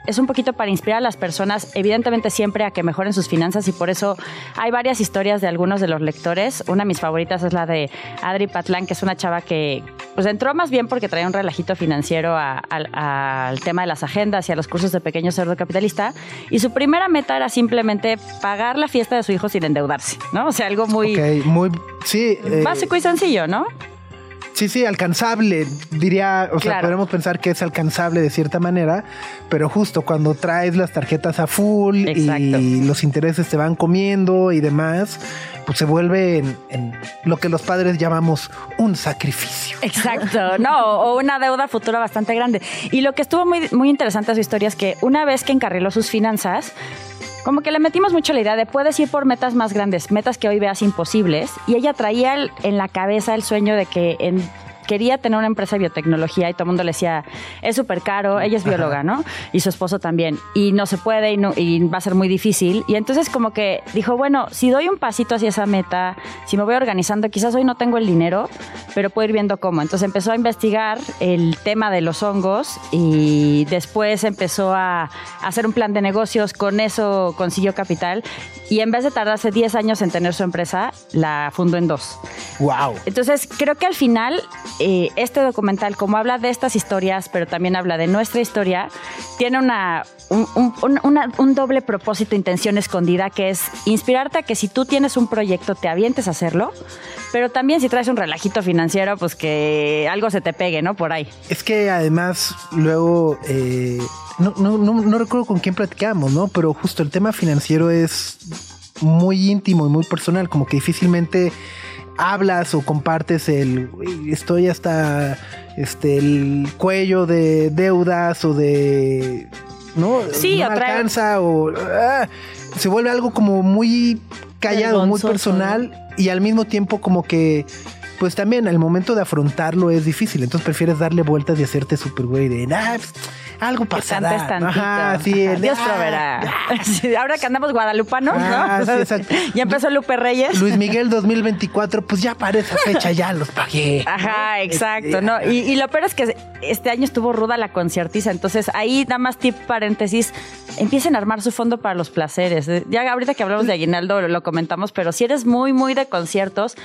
es un poquito para inspirar a las personas, evidentemente siempre a que mejoren sus finanzas y por eso hay varias historias de algunos de los lectores. Una de mis favoritas es la de Adri Patlán, que es una chava que pues entró más bien porque traía un relajito financiero a- al- al tema de las agendas y a los cursos de pequeño cerdo capitalista y su primera meta era simplemente pagar la fiesta de su hijo sin endeudarse, ¿no? O sea, algo muy muy. Sí. eh, básico y sencillo, ¿no? Sí, sí, alcanzable, diría, o sea, podemos pensar que es alcanzable de cierta manera, pero justo cuando traes las tarjetas a full Exacto. y los intereses te van comiendo y demás, pues se vuelve en, en lo que los padres llamamos un sacrificio. Exacto, no, o una deuda futura bastante grande. Y lo que estuvo muy, muy interesante de su historia es que una vez que encarriló sus finanzas, como que le metimos mucho la idea de puedes ir por metas más grandes, metas que hoy veas imposibles. Y ella traía en la cabeza el sueño de que en- quería tener una empresa de biotecnología y todo el mundo le decía, es súper caro, ella es bióloga, ¿no? Y su esposo también. Y no se puede y, no- y va a ser muy difícil. Y entonces como que dijo, bueno, si doy un pasito hacia esa meta, si me voy organizando, quizás hoy no tengo el dinero, pero puedo ir viendo cómo. Entonces empezó a investigar el tema de los hongos y después empezó a hacer un plan de negocios, con eso consiguió capital y en vez de tardarse 10 años en tener su empresa, la fundó en dos. Wow. Entonces, creo que al final, eh, este documental, como habla de estas historias, pero también habla de nuestra historia, tiene una, un, doble propósito, intención escondida, que es inspirarte a que si tú tienes un proyecto, te avientes a hacerlo, pero también si traes un relajito financiero, pues que algo se te pegue, ¿no? Por ahí. Es que además luego, eh, no, no, no, no recuerdo con quién platicamos, ¿no? Pero justo el tema financiero es muy íntimo y muy personal, como que difícilmente hablas o compartes el "Güey, estoy hasta este el cuello de deudas o de no, Sí, no alcanza o ah, se vuelve algo como muy callado, muy personal y al mismo tiempo como que pues también al momento de afrontarlo es difícil, entonces prefieres darle vueltas y hacerte super güey de nah, algo Que pasará. cantes tantito. Ajá, sí, el, Dios "Ah, proveerá. Sí, ahora que andamos guadalupanos, Ah, ¿no? sí, exacto. ya empezó Lupe Reyes. Luis Miguel 2024, pues ya para esa fecha ya los pagué. Ajá, exacto, Este, ¿no? Y, y lo peor es que este año estuvo ruda la conciertiza, entonces ahí nada más tip paréntesis, empiecen a armar su fondo para los placeres. Eh, Ya ahorita que hablamos de aguinaldo lo comentamos, pero si eres muy, muy de conciertos,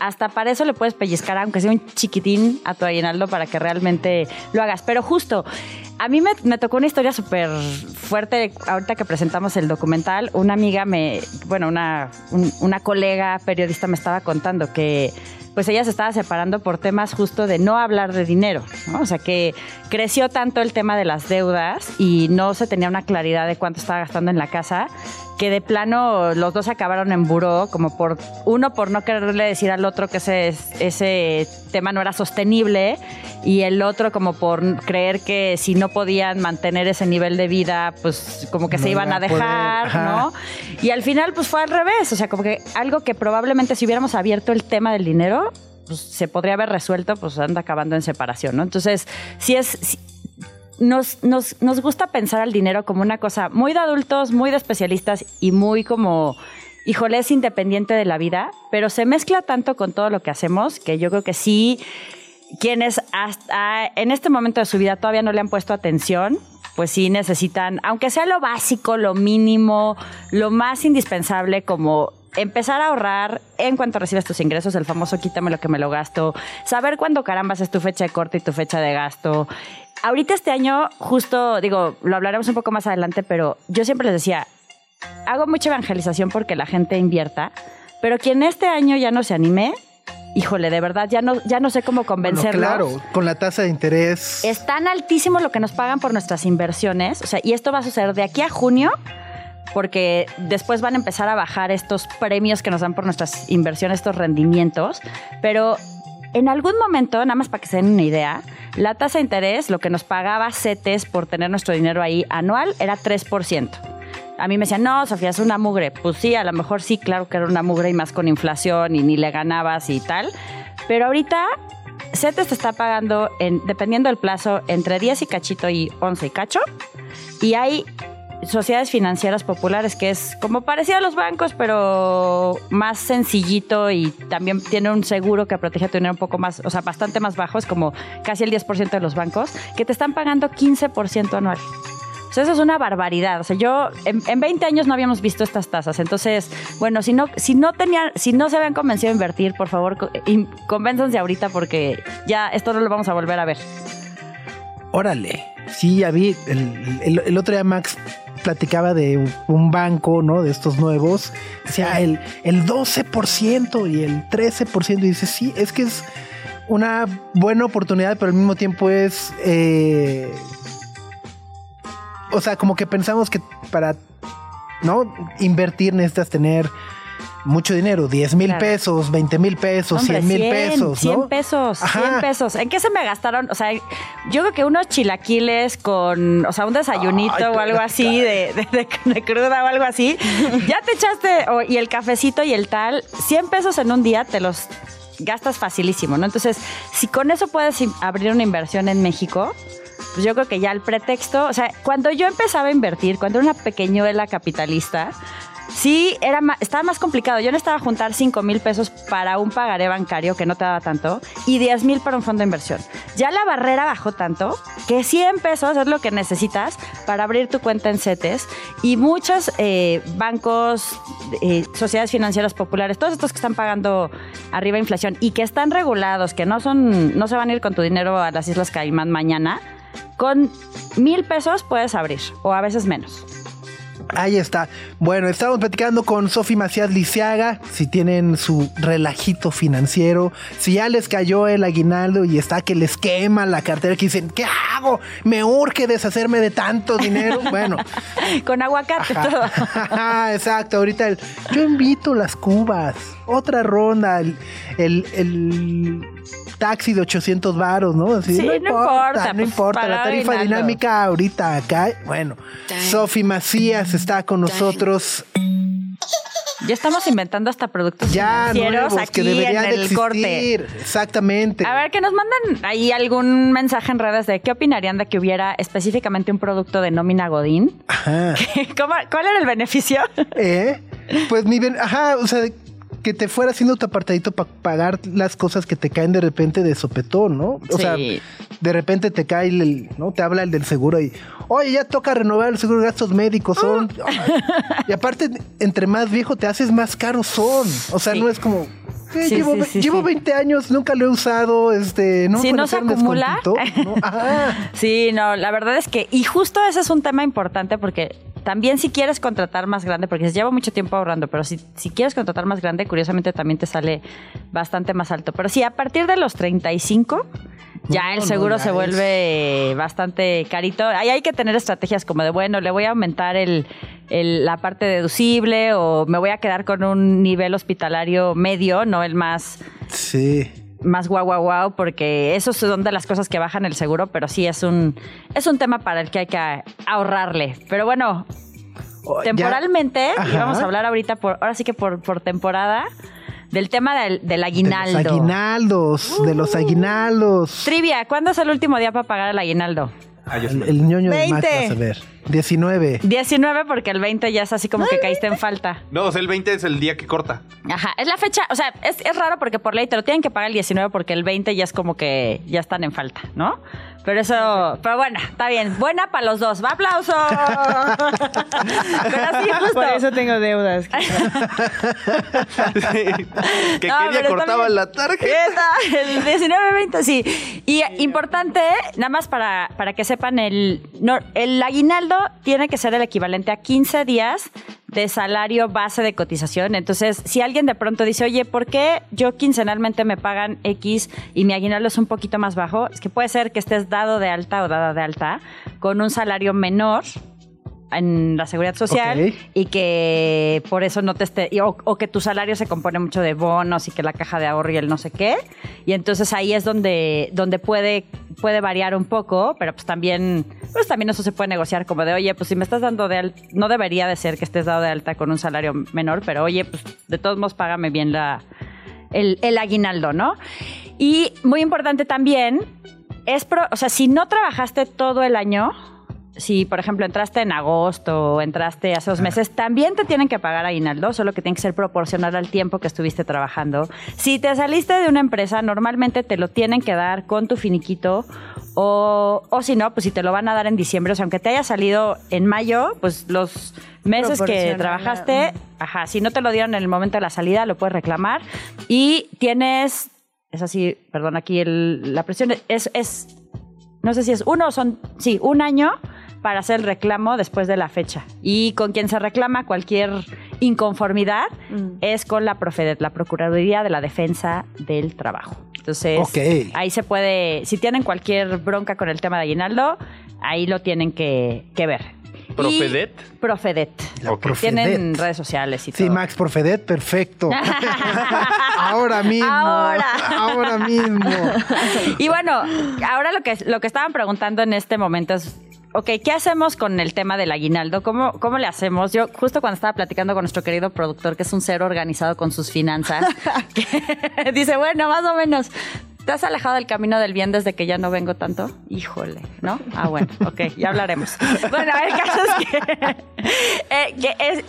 hasta para eso le puedes pellizcar, aunque sea un chiquitín, a tu aguinaldo para que realmente lo hagas. Pero justo, a mí me, me tocó una historia súper fuerte ahorita que presentamos el documental. Una amiga me, bueno, una, un- una colega periodista me estaba contando que pues ella se estaba separando por temas justo de no hablar de dinero. O sea, que creció tanto el tema de las deudas y no se tenía una claridad de cuánto estaba gastando en la casa, que de plano los dos acabaron en buró, como por uno por no quererle decir al otro que ese, ese tema no era sostenible y el otro como por creer que si no podían mantener ese nivel de vida, pues como que No se iban iba a dejar. ¿no? Y al final, pues fue al revés. O sea, como que algo que probablemente si hubiéramos abierto el tema del dinero, pues se podría haber resuelto, pues anda acabando en separación, ¿no? Entonces, si es. si- nos, nos, nos gusta pensar al dinero como una cosa muy de adultos, muy de especialistas y muy como, híjole, es independiente de la vida, pero se mezcla tanto con todo lo que hacemos que yo creo que sí, quienes hasta en este momento de su vida todavía no le han puesto atención, pues sí necesitan, aunque sea lo básico, lo mínimo, lo más indispensable como empezar a ahorrar en cuanto recibes tus ingresos, el famoso quítame lo que me lo gasto, saber cuándo carambas es tu fecha de corte y tu fecha de gasto. Ahorita este año, justo, digo, lo hablaremos un poco más adelante, pero yo siempre les decía, hago mucha evangelización porque la gente invierta, pero quien este año ya no se anime, híjole, de verdad, ya no, ya no sé cómo convencerlos. claro, con la tasa de interés. Es tan altísimo lo que nos pagan por nuestras inversiones, o sea, y esto va a suceder de aquí a junio porque después van a empezar a bajar estos premios que nos dan por nuestras inversiones, estos rendimientos, pero en algún momento, nada más para que se den una idea, la tasa de interés, lo que nos pagaba CETES por tener nuestro dinero ahí anual, era 3%. A mí me decían, no, Sofía, es una mugre. Pues sí, a lo mejor sí, claro que era una mugre y más con inflación y ni le ganabas y tal. Pero ahorita CETES te está pagando, en, dependiendo del plazo, entre 10 y cachito y 11 y cacho. Y hay sociedades financieras populares, que es como parecido a los bancos, pero más sencillito y también tiene un seguro que protege tu dinero un poco más, o sea, bastante más bajo, es como casi el 10% de los bancos, que te están pagando 15% anual. O sea, eso es una barbaridad. O sea, yo en, en, 20 años no habíamos visto estas tasas. Entonces, bueno, si no, si no tenían, si no se habían convencido a invertir, por favor, convénzanse ahorita porque ya esto no lo vamos a volver a ver. Órale. Sí, ya vi. El, el, otro día Max platicaba de un banco, ¿no? De estos nuevos. Decía el, el 12% y el 13%. Y dice, sí, es que es una buena oportunidad, pero al mismo tiempo es... Eh, o sea, como que pensamos que para no invertir necesitas tener mucho dinero, 10 mil pesos, 20 mil pesos, 100 mil pesos. 100 pesos, 100 pesos. ¿En qué se me gastaron? O sea, yo creo que unos chilaquiles con, o sea, un desayunito o algo así de, de, cruda o algo así. ya te echaste, y el cafecito y el tal, 100 pesos en un día te los gastas facilísimo, ¿no? Entonces, si con eso puedes abrir una inversión en México, pues yo creo que ya el pretexto, o sea, cuando yo empezaba a invertir, cuando era una pequeñuela capitalista, Sí, era estaba más complicado. Yo necesitaba juntar 5 mil pesos para un pagaré bancario que no te daba tanto y 10 mil para un fondo de inversión. Ya la barrera bajó tanto que 100 pesos es lo que necesitas para abrir tu cuenta en CETES y muchos eh, bancos, eh, sociedades financieras populares, todos estos que están pagando arriba inflación y que están regulados, que no son, no se van a ir con tu dinero a las Islas Caimán mañana, con mil pesos puedes abrir o a veces menos. Ahí está. Bueno, estamos platicando con Sofi Macías Lisiaga. Si tienen su relajito financiero, si ya les cayó el aguinaldo y está que les quema la cartera, que dicen, ¿qué hago? Me urge deshacerme de tanto dinero. Bueno, con aguacate todo. Exacto. Ahorita yo invito las cubas. Otra ronda. el, el taxi de 800 varos, ¿no? sí, no, importa. no importa. Pues, la tarifa dinámica ahorita acá. Bueno, Sofi Macías está con nosotros. Ya estamos inventando hasta productos ya, financieros aquí que deberían en el corte. Exactamente. A ver, que nos mandan ahí algún mensaje en redes de qué opinarían de que hubiera específicamente un producto de nómina Godín. Ajá. ¿Cuál era el beneficio? ¿Eh? Pues mi... Ajá, o sea, que te fuera haciendo tu apartadito para pagar las cosas que te caen de repente de sopetón, ¿no? O sea, de repente te cae el, ¿no? Te habla el del seguro y, oye, ya toca renovar el seguro de gastos médicos, son. y aparte, entre más viejo te haces, más caros son. O sea, no es como, eh, llevo, llevo 20 años, nunca lo he usado, este, ¿no? Si no se acumula. sí, no, la verdad es que, y justo ese es un tema importante porque también si quieres contratar más grande, porque lleva mucho tiempo ahorrando, pero si, si quieres contratar más grande, curiosamente también te sale bastante más alto. Pero sí, a partir de los 35, ya el seguro se vuelve bastante carito. Ahí hay que tener estrategias como de, bueno, le voy a aumentar el, la parte deducible o me voy a quedar con un nivel hospitalario medio, no el más... Sí más guau guau guau porque eso son de las cosas que bajan el seguro, pero sí es un es un tema para el que hay que ahorrarle. Pero bueno, oh, temporalmente, y vamos a hablar ahorita por ahora sí que por, por temporada del tema del, aguinaldo. De los aguinaldos, de los uh. aguinaldos. Trivia, ¿cuándo es el último día para pagar el aguinaldo? Ah, yo El, el ñoño de Max 20. vas a ver. 19. 19 porque el 20 ya es así como que caíste en falta. No, o sea, el 20 es el día que corta. Ajá, es la fecha, o sea, es, es raro porque por ley te lo tienen que pagar el 19 porque el 20 ya es como que ya están en falta, ¿no? Pero eso, pero bueno, está bien. Buena para los dos. ¡Va aplauso! pero sí, justo. Por eso tengo deudas. que No, cortaban bien. la tarjeta. El 19-20, sí. Y importante, nada más para, para que sepan, el, no, el aguinaldo tiene que ser el equivalente a 15 días de salario base de cotización. Entonces, si alguien de pronto dice, oye, ¿por qué yo quincenalmente me pagan X y mi aguinaldo es un poquito más bajo? Es que puede ser que estés dado de alta o dada de alta con un salario menor en la seguridad social Ok. y que por eso no te esté y- o, o que tu salario se compone mucho de bonos y que la caja de ahorro y el no sé qué y entonces ahí es donde donde puede puede variar un poco pero pues también pues también eso se puede negociar como de oye pues si me estás dando de alta no debería de ser que estés dado de alta con un salario menor pero oye pues de todos modos págame bien la el, el aguinaldo no y muy importante también es pro- o sea si no trabajaste todo el año si, por ejemplo, entraste en agosto o entraste hace dos meses, también te tienen que pagar aguinaldo, solo que tiene que ser proporcional al tiempo que estuviste trabajando. Si te saliste de una empresa, normalmente te lo tienen que dar con tu finiquito o, o si no, pues si te lo van a dar en diciembre, o sea, aunque te haya salido en mayo, pues los meses que trabajaste, ajá, si no te lo dieron en el momento de la salida, lo puedes reclamar. Y tienes, es así, perdón, aquí el- la presión es, es no sé si es uno o son, sí, un año para hacer el reclamo después de la fecha. Y con quien se reclama cualquier inconformidad es con la Profedet, la Procuraduría de la Defensa del Trabajo. Entonces, ahí se puede, si tienen cualquier bronca con el tema de aguinaldo, ahí lo tienen que, que ver. Y- ¿Profedet? Profedet. La Ok. Profedet. Tienen redes sociales y Sí, todo. Max Profedet, perfecto. ahora mismo. Ahora. Ahora mismo. Y bueno, ahora lo que, lo que estaban preguntando en este momento es, ok, ¿qué hacemos con el tema del aguinaldo? ¿Cómo, ¿Cómo le hacemos? Yo justo cuando estaba platicando con nuestro querido productor, que es un ser organizado con sus finanzas, que dice, bueno, más o menos, ¿te has alejado del camino del bien desde que ya no vengo tanto? Híjole, ¿no? Ah, bueno, ok, ya hablaremos. Bueno, el caso es que, eh, que es...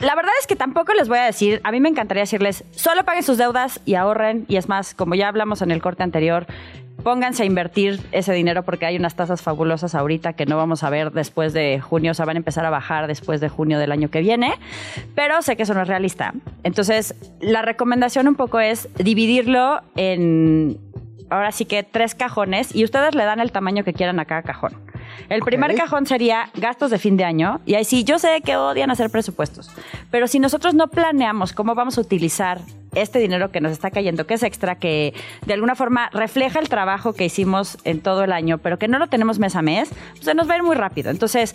La verdad es que tampoco les voy a decir, a mí me encantaría decirles, solo paguen sus deudas y ahorren, y es más, como ya hablamos en el corte anterior, pónganse a invertir ese dinero porque hay unas tasas fabulosas ahorita que no vamos a ver después de junio, o sea, van a empezar a bajar después de junio del año que viene, pero sé que eso no es realista. Entonces, la recomendación un poco es dividirlo en, ahora sí que tres cajones, y ustedes le dan el tamaño que quieran a cada cajón. El primer cajón sería gastos de fin de año. Y ahí sí, yo sé que odian hacer presupuestos. Pero si nosotros no planeamos cómo vamos a utilizar este dinero que nos está cayendo, que es extra, que de alguna forma refleja el trabajo que hicimos en todo el año, pero que no lo tenemos mes a mes, pues se nos va a ir muy rápido. Entonces,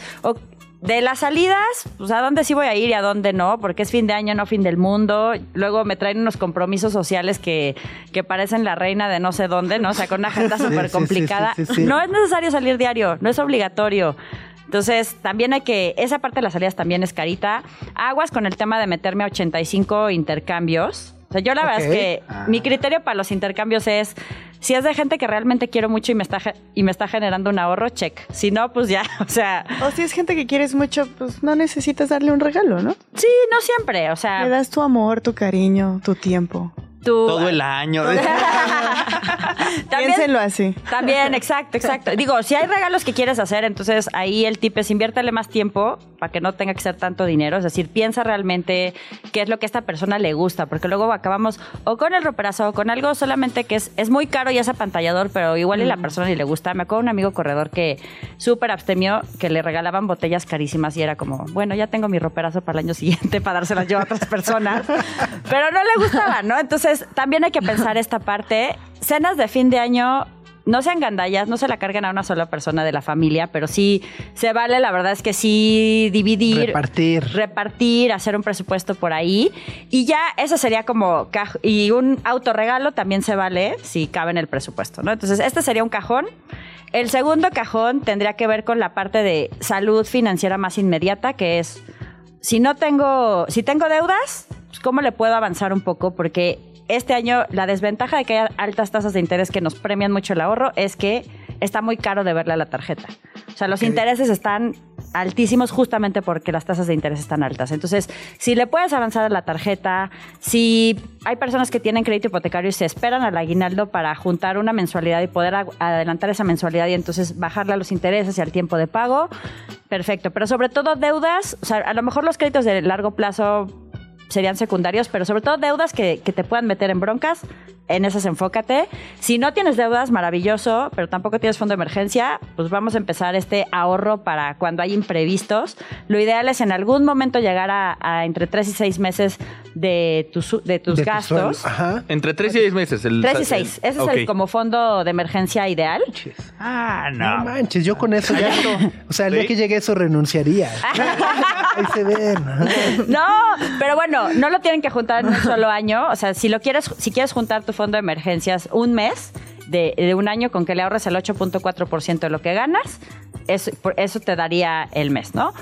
de las salidas, pues a dónde sí voy a ir y a dónde no, porque es fin de año, no fin del mundo. Luego me traen unos compromisos sociales que, que parecen la reina de no sé dónde, ¿no? O sea, con una agenda súper complicada. sí, sí, sí. No es necesario salir diario, no es obligatorio. Entonces, también hay que, esa parte de las salidas también es carita. Aguas con el tema de meterme a 85 intercambios. O sea, yo la verdad es que mi criterio para los intercambios es, si es de gente que realmente quiero mucho y me está, y me está generando un ahorro, check. Si no, pues ya, o sea, O si es gente que quieres mucho, pues no necesitas darle un regalo, ¿no? sí, no siempre, o Le sea, das tu amor, tu cariño, tu tiempo. Tú... Todo el año. También- Piénsenlo así. También, exacto, exacto. Digo, si hay regalos que quieres hacer, entonces ahí el tip es inviértele más tiempo para que no tenga que ser tanto dinero. Es decir, piensa realmente qué es lo que a esta persona le gusta, porque luego acabamos o con el roperazo o con algo solamente que es, es muy caro y es apantallador, pero igual y la persona ni le gusta. Me acuerdo de un amigo corredor que súper abstemio, que le regalaban botellas carísimas y era como, bueno, ya tengo mi roperazo para el año siguiente para dárselas yo a otras personas, pero no le gustaba, ¿no? Entonces también hay que pensar esta parte. Cenas de fin de año no sean gandallas, no se la carguen a una sola persona de la familia, pero sí se vale, la verdad es que sí dividir. Repartir. Repartir, hacer un presupuesto por ahí. Y ya eso sería como. Y un autorregalo también se vale si cabe en el presupuesto, ¿no? Entonces, este sería un cajón. El segundo cajón tendría que ver con la parte de salud financiera más inmediata, que es. Si no tengo. Si tengo deudas, pues, ¿cómo le puedo avanzar un poco? Porque este año la desventaja de que haya altas tasas de interés que nos premian mucho el ahorro es que está muy caro de verle a la tarjeta. O sea, los intereses están altísimos justamente porque las tasas de interés están altas. Entonces, si le puedes avanzar a la tarjeta, si hay personas que tienen crédito hipotecario y se esperan al aguinaldo para juntar una mensualidad y poder adelantar esa mensualidad y entonces bajarle a los intereses y al tiempo de pago, perfecto. Pero sobre todo deudas, o sea, a lo mejor los créditos de largo plazo serían secundarios, pero sobre todo deudas que, que te puedan meter en broncas, en esas enfócate. Si no tienes deudas, maravilloso, pero tampoco tienes fondo de emergencia, pues vamos a empezar este ahorro para cuando hay imprevistos. Lo ideal es en algún momento llegar a, entre 3 y 6 meses de, tus de tus gastos. Entre 3 y 6 meses. El, 3 y 6. Ese es el como fondo de emergencia ideal. Ah, no. No manches, yo con eso ya. o sea, el día que llegue eso renunciaría. Ahí se ven. No, pero bueno, no lo tienen que juntar en un solo año. O sea, si lo quieres, si quieres juntar tu fondo de emergencias un mes de, un año con que le ahorres el 8.4% de lo que ganas, eso, te daría el mes, ¿no?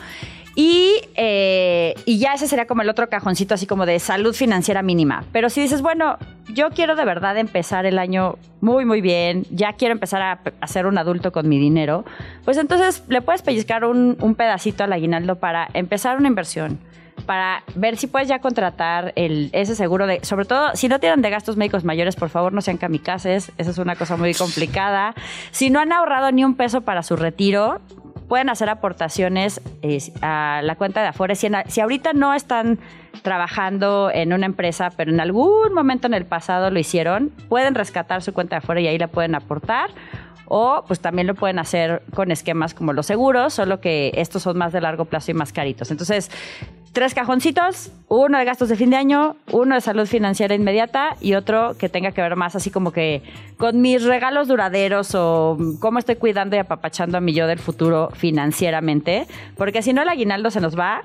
Y, eh, y, ya ese sería como el otro cajoncito, así como de salud financiera mínima. Pero si dices, bueno, yo quiero de verdad empezar el año muy, muy bien, ya quiero empezar a, a ser un adulto con mi dinero, pues entonces le puedes pellizcar un, un pedacito al aguinaldo para empezar una inversión para ver si puedes ya contratar el, ese seguro de, sobre todo, si no tienen de gastos médicos mayores, por favor no sean kamikazes, esa es una cosa muy complicada. Si no han ahorrado ni un peso para su retiro, pueden hacer aportaciones a la cuenta de Afore. Si, si ahorita no están trabajando en una empresa, pero en algún momento en el pasado lo hicieron, pueden rescatar su cuenta de Afore y ahí la pueden aportar o pues también lo pueden hacer con esquemas como los seguros, solo que estos son más de largo plazo y más caritos. Entonces, tres cajoncitos, uno de gastos de fin de año, uno de salud financiera inmediata y otro que tenga que ver más así como que con mis regalos duraderos o cómo estoy cuidando y apapachando a mi yo del futuro financieramente, porque si no el aguinaldo se nos va,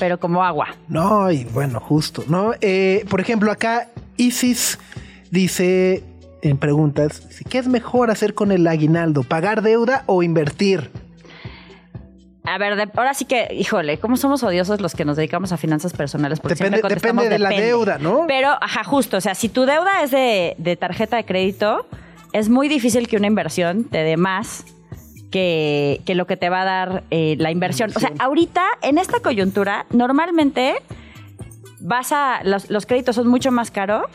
pero como agua. No, y bueno, justo, ¿no? Eh, por ejemplo, acá Isis dice en preguntas, ¿qué es mejor hacer con el aguinaldo? ¿Pagar deuda o invertir? A ver, ahora sí que, híjole, ¿cómo somos odiosos los que nos dedicamos a finanzas personales? Porque depende, depende de la deuda, ¿no? Pero, ajá, justo, o sea, si tu deuda es de, tarjeta de crédito, es muy difícil que una inversión te dé más que, lo que te va a dar eh, la inversión. O sea, ahorita, en esta coyuntura, normalmente vas a, los, los créditos son mucho más caros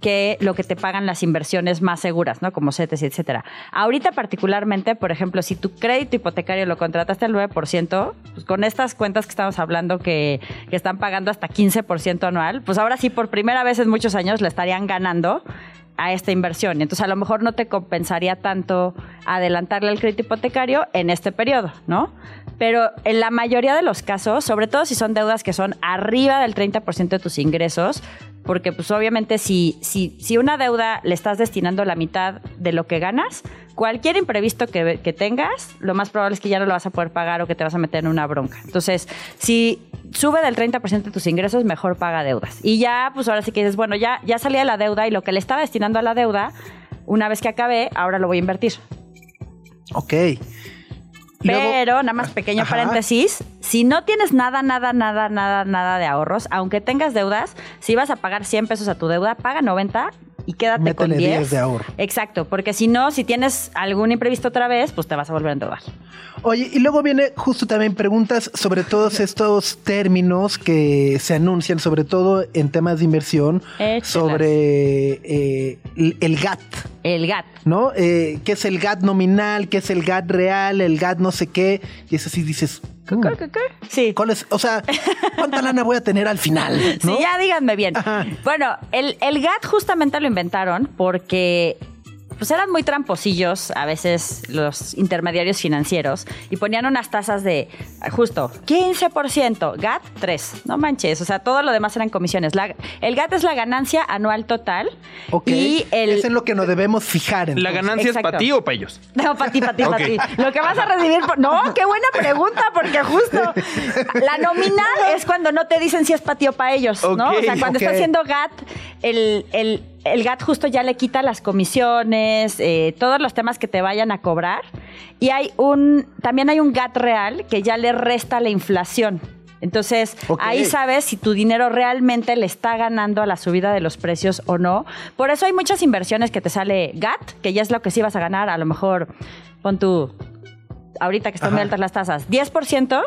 que lo que te pagan las inversiones más seguras, ¿no? Como CETES, etcétera. Ahorita particularmente, por ejemplo, si tu crédito hipotecario lo contrataste al 9%, pues con estas cuentas que estamos hablando que, que están pagando hasta 15% anual, pues ahora sí por primera vez en muchos años le estarían ganando a esta inversión. Entonces, a lo mejor no te compensaría tanto adelantarle el crédito hipotecario en este periodo, ¿no? Pero en la mayoría de los casos, sobre todo si son deudas que son arriba del 30% de tus ingresos, porque pues obviamente si, si, si una deuda le estás destinando la mitad de lo que ganas, cualquier imprevisto que, que, tengas, lo más probable es que ya no lo vas a poder pagar o que te vas a meter en una bronca. Entonces, si sube del 30% de tus ingresos, mejor paga deudas. Y ya, pues ahora sí que dices, bueno, ya, ya salí de la deuda y lo que le estaba destinando a la deuda, una vez que acabé, ahora lo voy a invertir. Ok. Pero, nada más pequeño paréntesis, si no tienes nada, nada, nada, nada, nada de ahorros, aunque tengas deudas, si vas a pagar 100 pesos a tu deuda, paga 90 y quédate con 10. de ahorro. Exacto, porque si no, si tienes algún imprevisto otra vez, pues te vas a volver a endeudar. Oye, y luego viene justo también preguntas sobre todos estos términos que se anuncian, sobre todo en temas de inversión, sobre eh, el GAT. El GAT. ¿No? Eh, ¿Qué es el GAT nominal? ¿Qué es el GAT real? ¿El GAT no sé qué? Y es así, dices, ¿Qué, qué, qué? Sí. ¿Cuál es? O sea, ¿cuánta lana voy a tener al final? Sí, ya díganme bien. Bueno, el, el GAT justamente lo inventaron porque pues eran muy tramposillos a veces los intermediarios financieros y ponían unas tasas de justo 15%, GAT 3, no manches, o sea, todo lo demás eran comisiones. el GAT es la ganancia anual total. Ok. Y el, es en lo que nos debemos fijar. ¿La ganancia es para ti o para ellos? No, para ti, para ti, para ti. Lo que vas a recibir... No, qué buena pregunta, porque justo la nominal es cuando no te dicen si es para ti o para ellos, ¿no? O sea, cuando está haciendo GAT, el, el el GAT justo ya le quita las comisiones, eh, todos los temas que te vayan a cobrar. Y hay un, también hay un GAT real que ya le resta la inflación. Entonces, ahí sabes si tu dinero realmente le está ganando a la subida de los precios o no. Por eso hay muchas inversiones que te sale GAT, que ya es lo que sí vas a ganar. A lo mejor, pon tu, ahorita que están muy altas las tasas, 10%.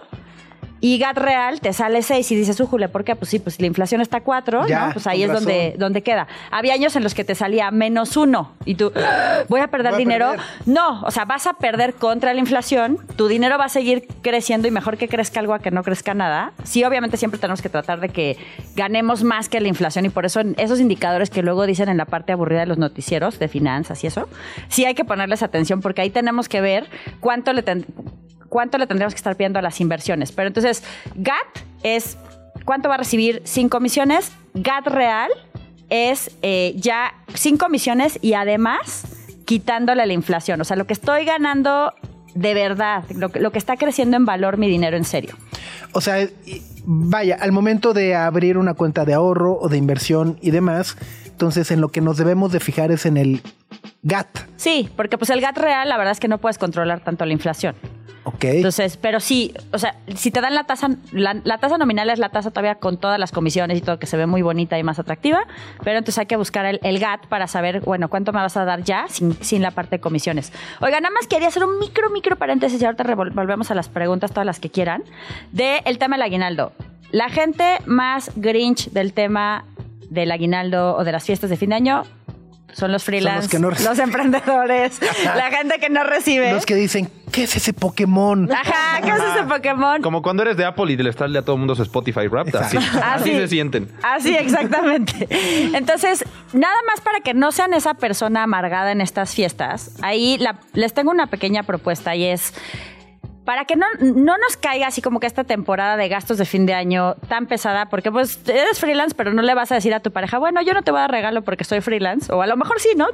Y GAT real te sale 6 y dices, újule, ¿por qué? Pues sí, pues la inflación está a 4, Ya, ¿no? Pues ahí es donde, razón. donde queda. Había años en los que te salía menos 1 y tú, "Ah, voy a perder Voy a dinero. perder. No, o sea, vas a perder contra la inflación, tu dinero va a seguir creciendo y mejor que crezca algo a que no crezca nada. Sí, obviamente siempre tenemos que tratar de que ganemos más que la inflación y por eso esos indicadores que luego dicen en la parte aburrida de los noticieros de finanzas y eso, sí hay que ponerles atención porque ahí tenemos que ver cuánto le ten- cuánto le tendríamos que estar pidiendo a las inversiones. Pero entonces, GAT es cuánto va a recibir sin comisiones, GAT real es eh, ya sin comisiones y además quitándole la inflación. O sea, lo que estoy ganando de verdad, lo que, lo que está creciendo en valor mi dinero en serio. O sea, vaya, al momento de abrir una cuenta de ahorro o de inversión y demás, entonces en lo que nos debemos de fijar es en el GAT, Sí, porque pues el GAT real, la verdad es que no puedes controlar tanto la inflación. ¿Ok? Entonces, pero sí, o sea, si te dan la tasa, la, tasa nominal es la tasa todavía con todas las comisiones y todo, que se ve muy bonita y más atractiva, pero entonces hay que buscar el, el GAT para saber, bueno, cuánto me vas a dar ya sin, sin la parte de comisiones. Oiga, nada más quería hacer un micro, micro paréntesis y ahorita volvemos a las preguntas, todas las que quieran, del el tema del aguinaldo. La gente más grinch del tema del aguinaldo o de las fiestas de fin de año son los freelance, que no reciben. los emprendedores, la gente que no recibe. Los que dicen, ¿qué es ese Pokémon? Ajá, ¿qué es ese Pokémon? Como cuando eres de Apple y le estás a todo el mundo su Spotify Wrapped, así, así Así. se sienten. Así, exactamente. Entonces, nada más para que no sean esa persona amargada en estas fiestas, ahí la- les tengo una pequeña propuesta y es... Para que no, no nos caiga así como que esta temporada de gastos de fin de año tan pesada, porque pues eres freelance, pero no le vas a decir a tu pareja, bueno, yo no te voy a dar regalo porque soy freelance, o a lo mejor sí, ¿no?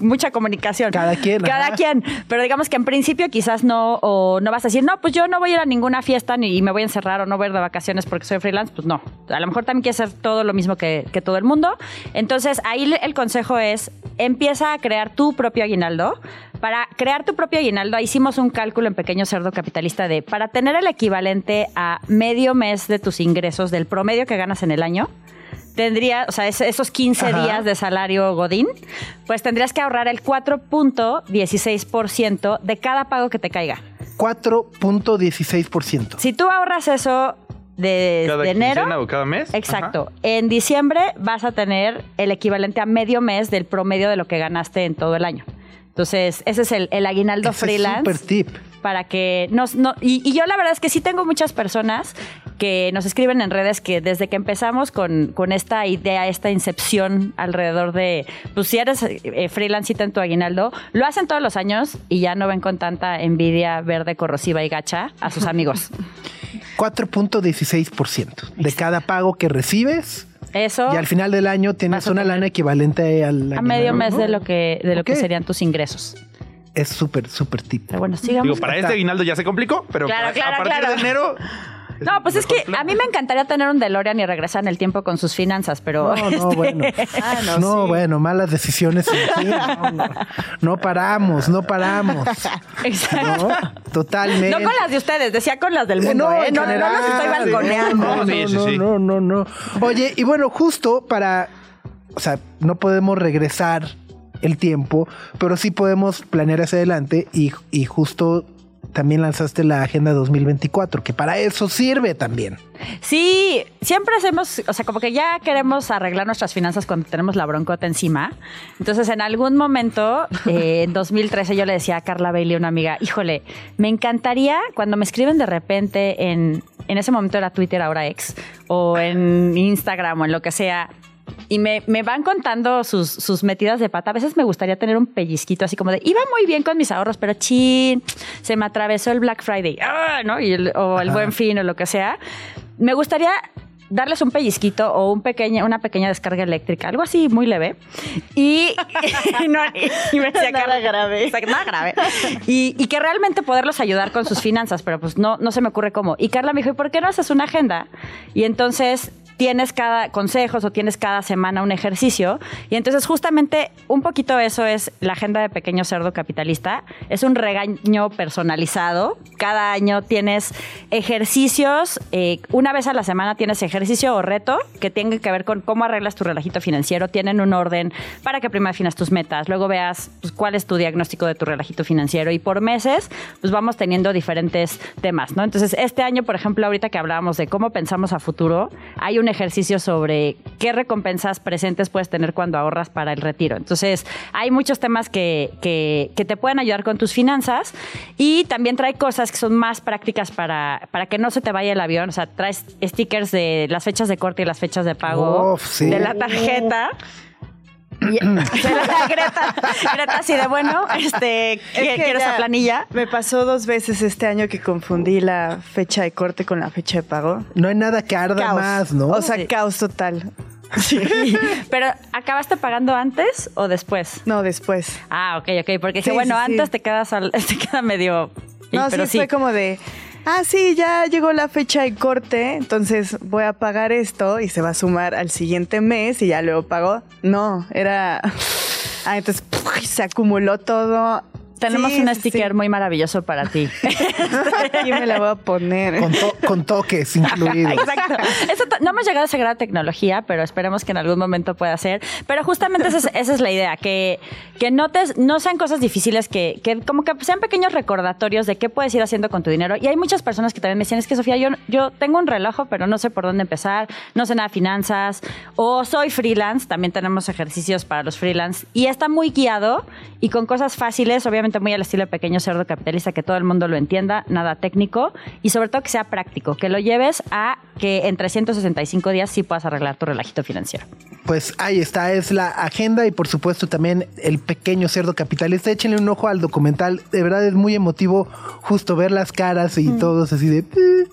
Mucha comunicación. Cada quien, Cada ajá. quien. Pero digamos que en principio quizás no, o no vas a decir, no, pues yo no voy a ir a ninguna fiesta ni me voy a encerrar o no voy a ir de vacaciones porque soy freelance. Pues no. A lo mejor también quieres hacer todo lo mismo que, que todo el mundo. Entonces ahí el consejo es, empieza a crear tu propio aguinaldo. Para crear tu propio aguinaldo, hicimos un cálculo en Pequeño Cerdo Capitalista de, para tener el equivalente a medio mes de tus ingresos del promedio que ganas en el año, tendría, o sea, es- esos 15 Ajá. días de salario Godín, pues tendrías que ahorrar el 4.16% de cada pago que te caiga. 4.16%. Si tú ahorras eso de, Cada de enero, o cada mes. exacto, en diciembre vas a tener el equivalente a medio mes del promedio de lo que ganaste en todo el año. Entonces, ese es el, el aguinaldo Ese es freelance súper tip. para que nos no y, y yo la verdad es que sí tengo muchas personas que nos escriben en redes que desde que empezamos con, con esta idea, esta incepción alrededor de, pues si eres eh, freelancita en tu aguinaldo, lo hacen todos los años y ya no ven con tanta envidia verde, corrosiva y gacha a sus amigos. 4.16% de cada pago que recibes. Eso Y al final del año tienes una lana equivalente al a medio mes ¿no? de lo que de lo que serían tus ingresos. Es súper, súper tip. Pero bueno, sigamos. Digo, para este aguinaldo ya se complicó, pero Claro, para- claro, a partir claro. de enero. No, pues es que plan. a mí me encantaría tener un DeLorean y regresar en el tiempo con sus finanzas, pero No, no, este, bueno. Ah, no, no, sí. bueno, malas decisiones. No, no. No paramos, no paramos. Exacto. ¿no? Totalmente. No con las de ustedes, decía con las del Eh, mundo, ¿eh? No, no, no general, los estoy balconeando. No, no, no, no. Oye, y bueno, justo para, o sea, no podemos regresar el tiempo, pero sí podemos planear hacia adelante y, y justo también lanzaste la Agenda 2024, que para eso sirve también. Sí, siempre hacemos, o sea, como que ya queremos arreglar nuestras finanzas cuando tenemos la broncota encima. Entonces, en algún momento, eh, en 2013, yo le decía a Carla Bailey, una amiga, híjole, me encantaría cuando me escriben de repente en, en ese momento era Twitter, ahora ex, o en Instagram o en lo que sea. Y me, me van contando sus, sus metidas de pata. A veces me gustaría tener un pellizquito así como de, iba muy bien con mis ahorros, pero chin, se me atravesó el Black Friday, ¡ah! ¿no? Y el- o el buen fin o lo que sea. Me gustaría darles un pellizquito o un pequeña, una pequeña descarga eléctrica, algo así muy leve. Y, y no- y me decía, Nada grave. Exacto, nada grave. Y, y que realmente poderlos ayudar con sus finanzas, pero pues no, no se me ocurre cómo. Y Carla me dijo, ¿y por qué no haces una agenda? Y entonces tienes cada consejos o tienes cada semana un ejercicio. Y entonces justamente un poquito eso es la agenda de Pequeño Cerdo Capitalista. Es un regaño personalizado. Cada año tienes ejercicios, eh, una vez a la semana tienes ejercicio o reto que tiene que ver con cómo arreglas tu relajito financiero. Tienen un orden para que primero definas tus metas, luego veas pues, cuál es tu diagnóstico de tu relajito financiero y por meses pues vamos teniendo diferentes temas, ¿no? Entonces este año, por ejemplo, ahorita que hablábamos de cómo pensamos a futuro, hay un ejercicio sobre qué recompensas presentes puedes tener cuando ahorras para el retiro. Entonces, hay muchos temas que, que, te pueden ayudar con tus finanzas y también trae cosas que son más prácticas para, para que no se te vaya el avión. O sea, traes stickers de las fechas de corte y las fechas de pago de la tarjeta. Y, Greta, Greta, así de bueno, este, quiero esa planilla. Me pasó dos veces este año que confundí la fecha de corte con la fecha de pago. No hay nada que arda más, ¿no? O sea, caos total. Sí. Pero, ¿acabaste pagando antes o después? No, después. Ah, ok, ok. Porque sí, bueno, antes te quedas te queda medio. No, pero sí, fue como de ah, sí, ya llegó la fecha de corte, entonces voy a pagar esto y se va a sumar al siguiente mes y ya luego pago. No, era... Ah, entonces se acumuló todo tenemos un sticker muy maravilloso para ti. Aquí me la voy a poner. Con, toques incluidos. Exacto. no hemos llegado a esa gran tecnología, pero esperemos que en algún momento pueda ser. Pero justamente esa es, la idea, que, que notes, no sean cosas difíciles, que, que, como que sean pequeños recordatorios de qué puedes ir haciendo con tu dinero. Y hay muchas personas que también me dicen, es que Sofía, yo, yo tengo un reloj, pero no sé por dónde empezar, no sé nada de finanzas, o soy freelance, también tenemos ejercicios para los freelance, y está muy guiado y con cosas fáciles, obviamente muy al estilo de pequeño cerdo capitalista, que todo el mundo lo entienda, nada técnico y sobre todo que sea práctico, que lo lleves a que en 365 días sí puedas arreglar tu relajito financiero. Pues ahí está, es la agenda y por supuesto también el pequeño cerdo capitalista. Échenle un ojo al documental, de verdad es muy emotivo justo ver las caras y mm. todos así de... Eh,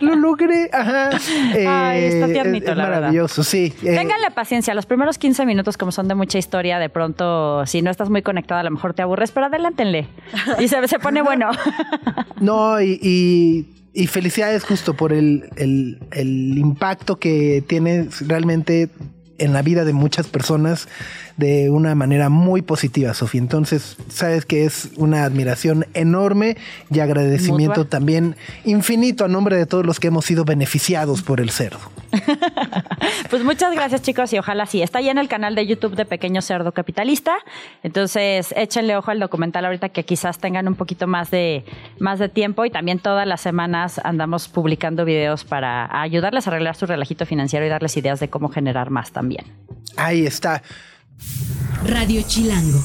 lo logré, ajá. Ay, está eh, tiernito, la maravilloso, sí. Eh. Ténganle paciencia, los primeros 15 minutos como son de mucha historia, de pronto si no estás muy conectado a lo mejor te aburre pero adelántenle. Y se, se pone bueno. No, y, y, felicidades justo por el, el, el impacto que tiene realmente en la vida de muchas personas de una manera muy positiva, Sofía. Entonces, sabes que es una admiración enorme y agradecimiento también infinito a nombre de todos los que hemos sido beneficiados por el cerdo. pues muchas gracias, chicos, y ojalá sí. Está ya en el canal de YouTube de Pequeño Cerdo Capitalista. Entonces, échenle ojo al documental ahorita que quizás tengan un poquito más de, más de tiempo y también todas las semanas andamos publicando videos para ayudarles a arreglar su relajito financiero y darles ideas de cómo generar más también. Ahí está. Radio Chilango.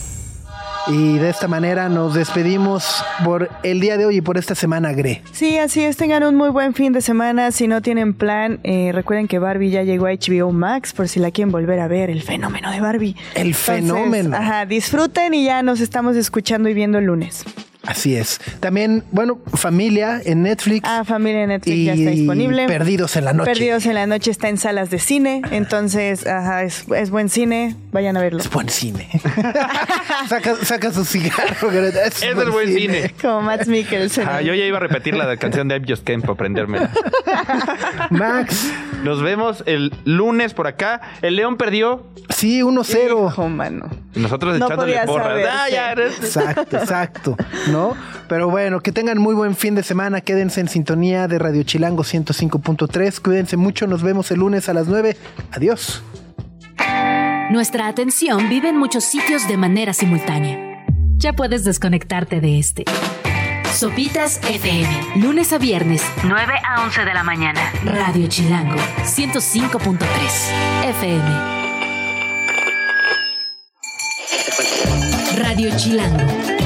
Y de esta manera nos despedimos por el día de hoy y por esta semana, Gre. Sí, así es, tengan un muy buen fin de semana. Si no tienen plan, eh, recuerden que Barbie ya llegó a HBO Max por si la quieren volver a ver, el fenómeno de Barbie. El fenómeno. Ajá, disfruten y ya nos estamos escuchando y viendo el lunes. Así es. También, bueno, Familia en Netflix. Ah, Familia en Netflix ya está disponible. Perdidos en la noche. Perdidos en la noche está en salas de cine. Entonces, ajá, es, buen cine. Vayan a verlo. Es buen cine. saca, su cigarro. Es, es el buen cine. Como Max Mikkelsen. Ah, yo ya iba a repetir la canción de I'm Just Came para aprendérmela. Max. Nos vemos el lunes por acá. El León perdió. Sí, 1-0. mano. Nosotros echándole porras. Ah, exacto, exacto. Pero bueno, que tengan muy buen fin de semana. Quédense en sintonía de Radio Chilango 105.3. Cuídense mucho. Nos vemos el lunes a las 9. Adiós. Nuestra atención vive en muchos sitios de manera simultánea. Ya puedes desconectarte de este. Sopitas FM. Lunes a viernes, 9 a 11 de la mañana. Radio Chilango, 105.3 FM. Radio Chilango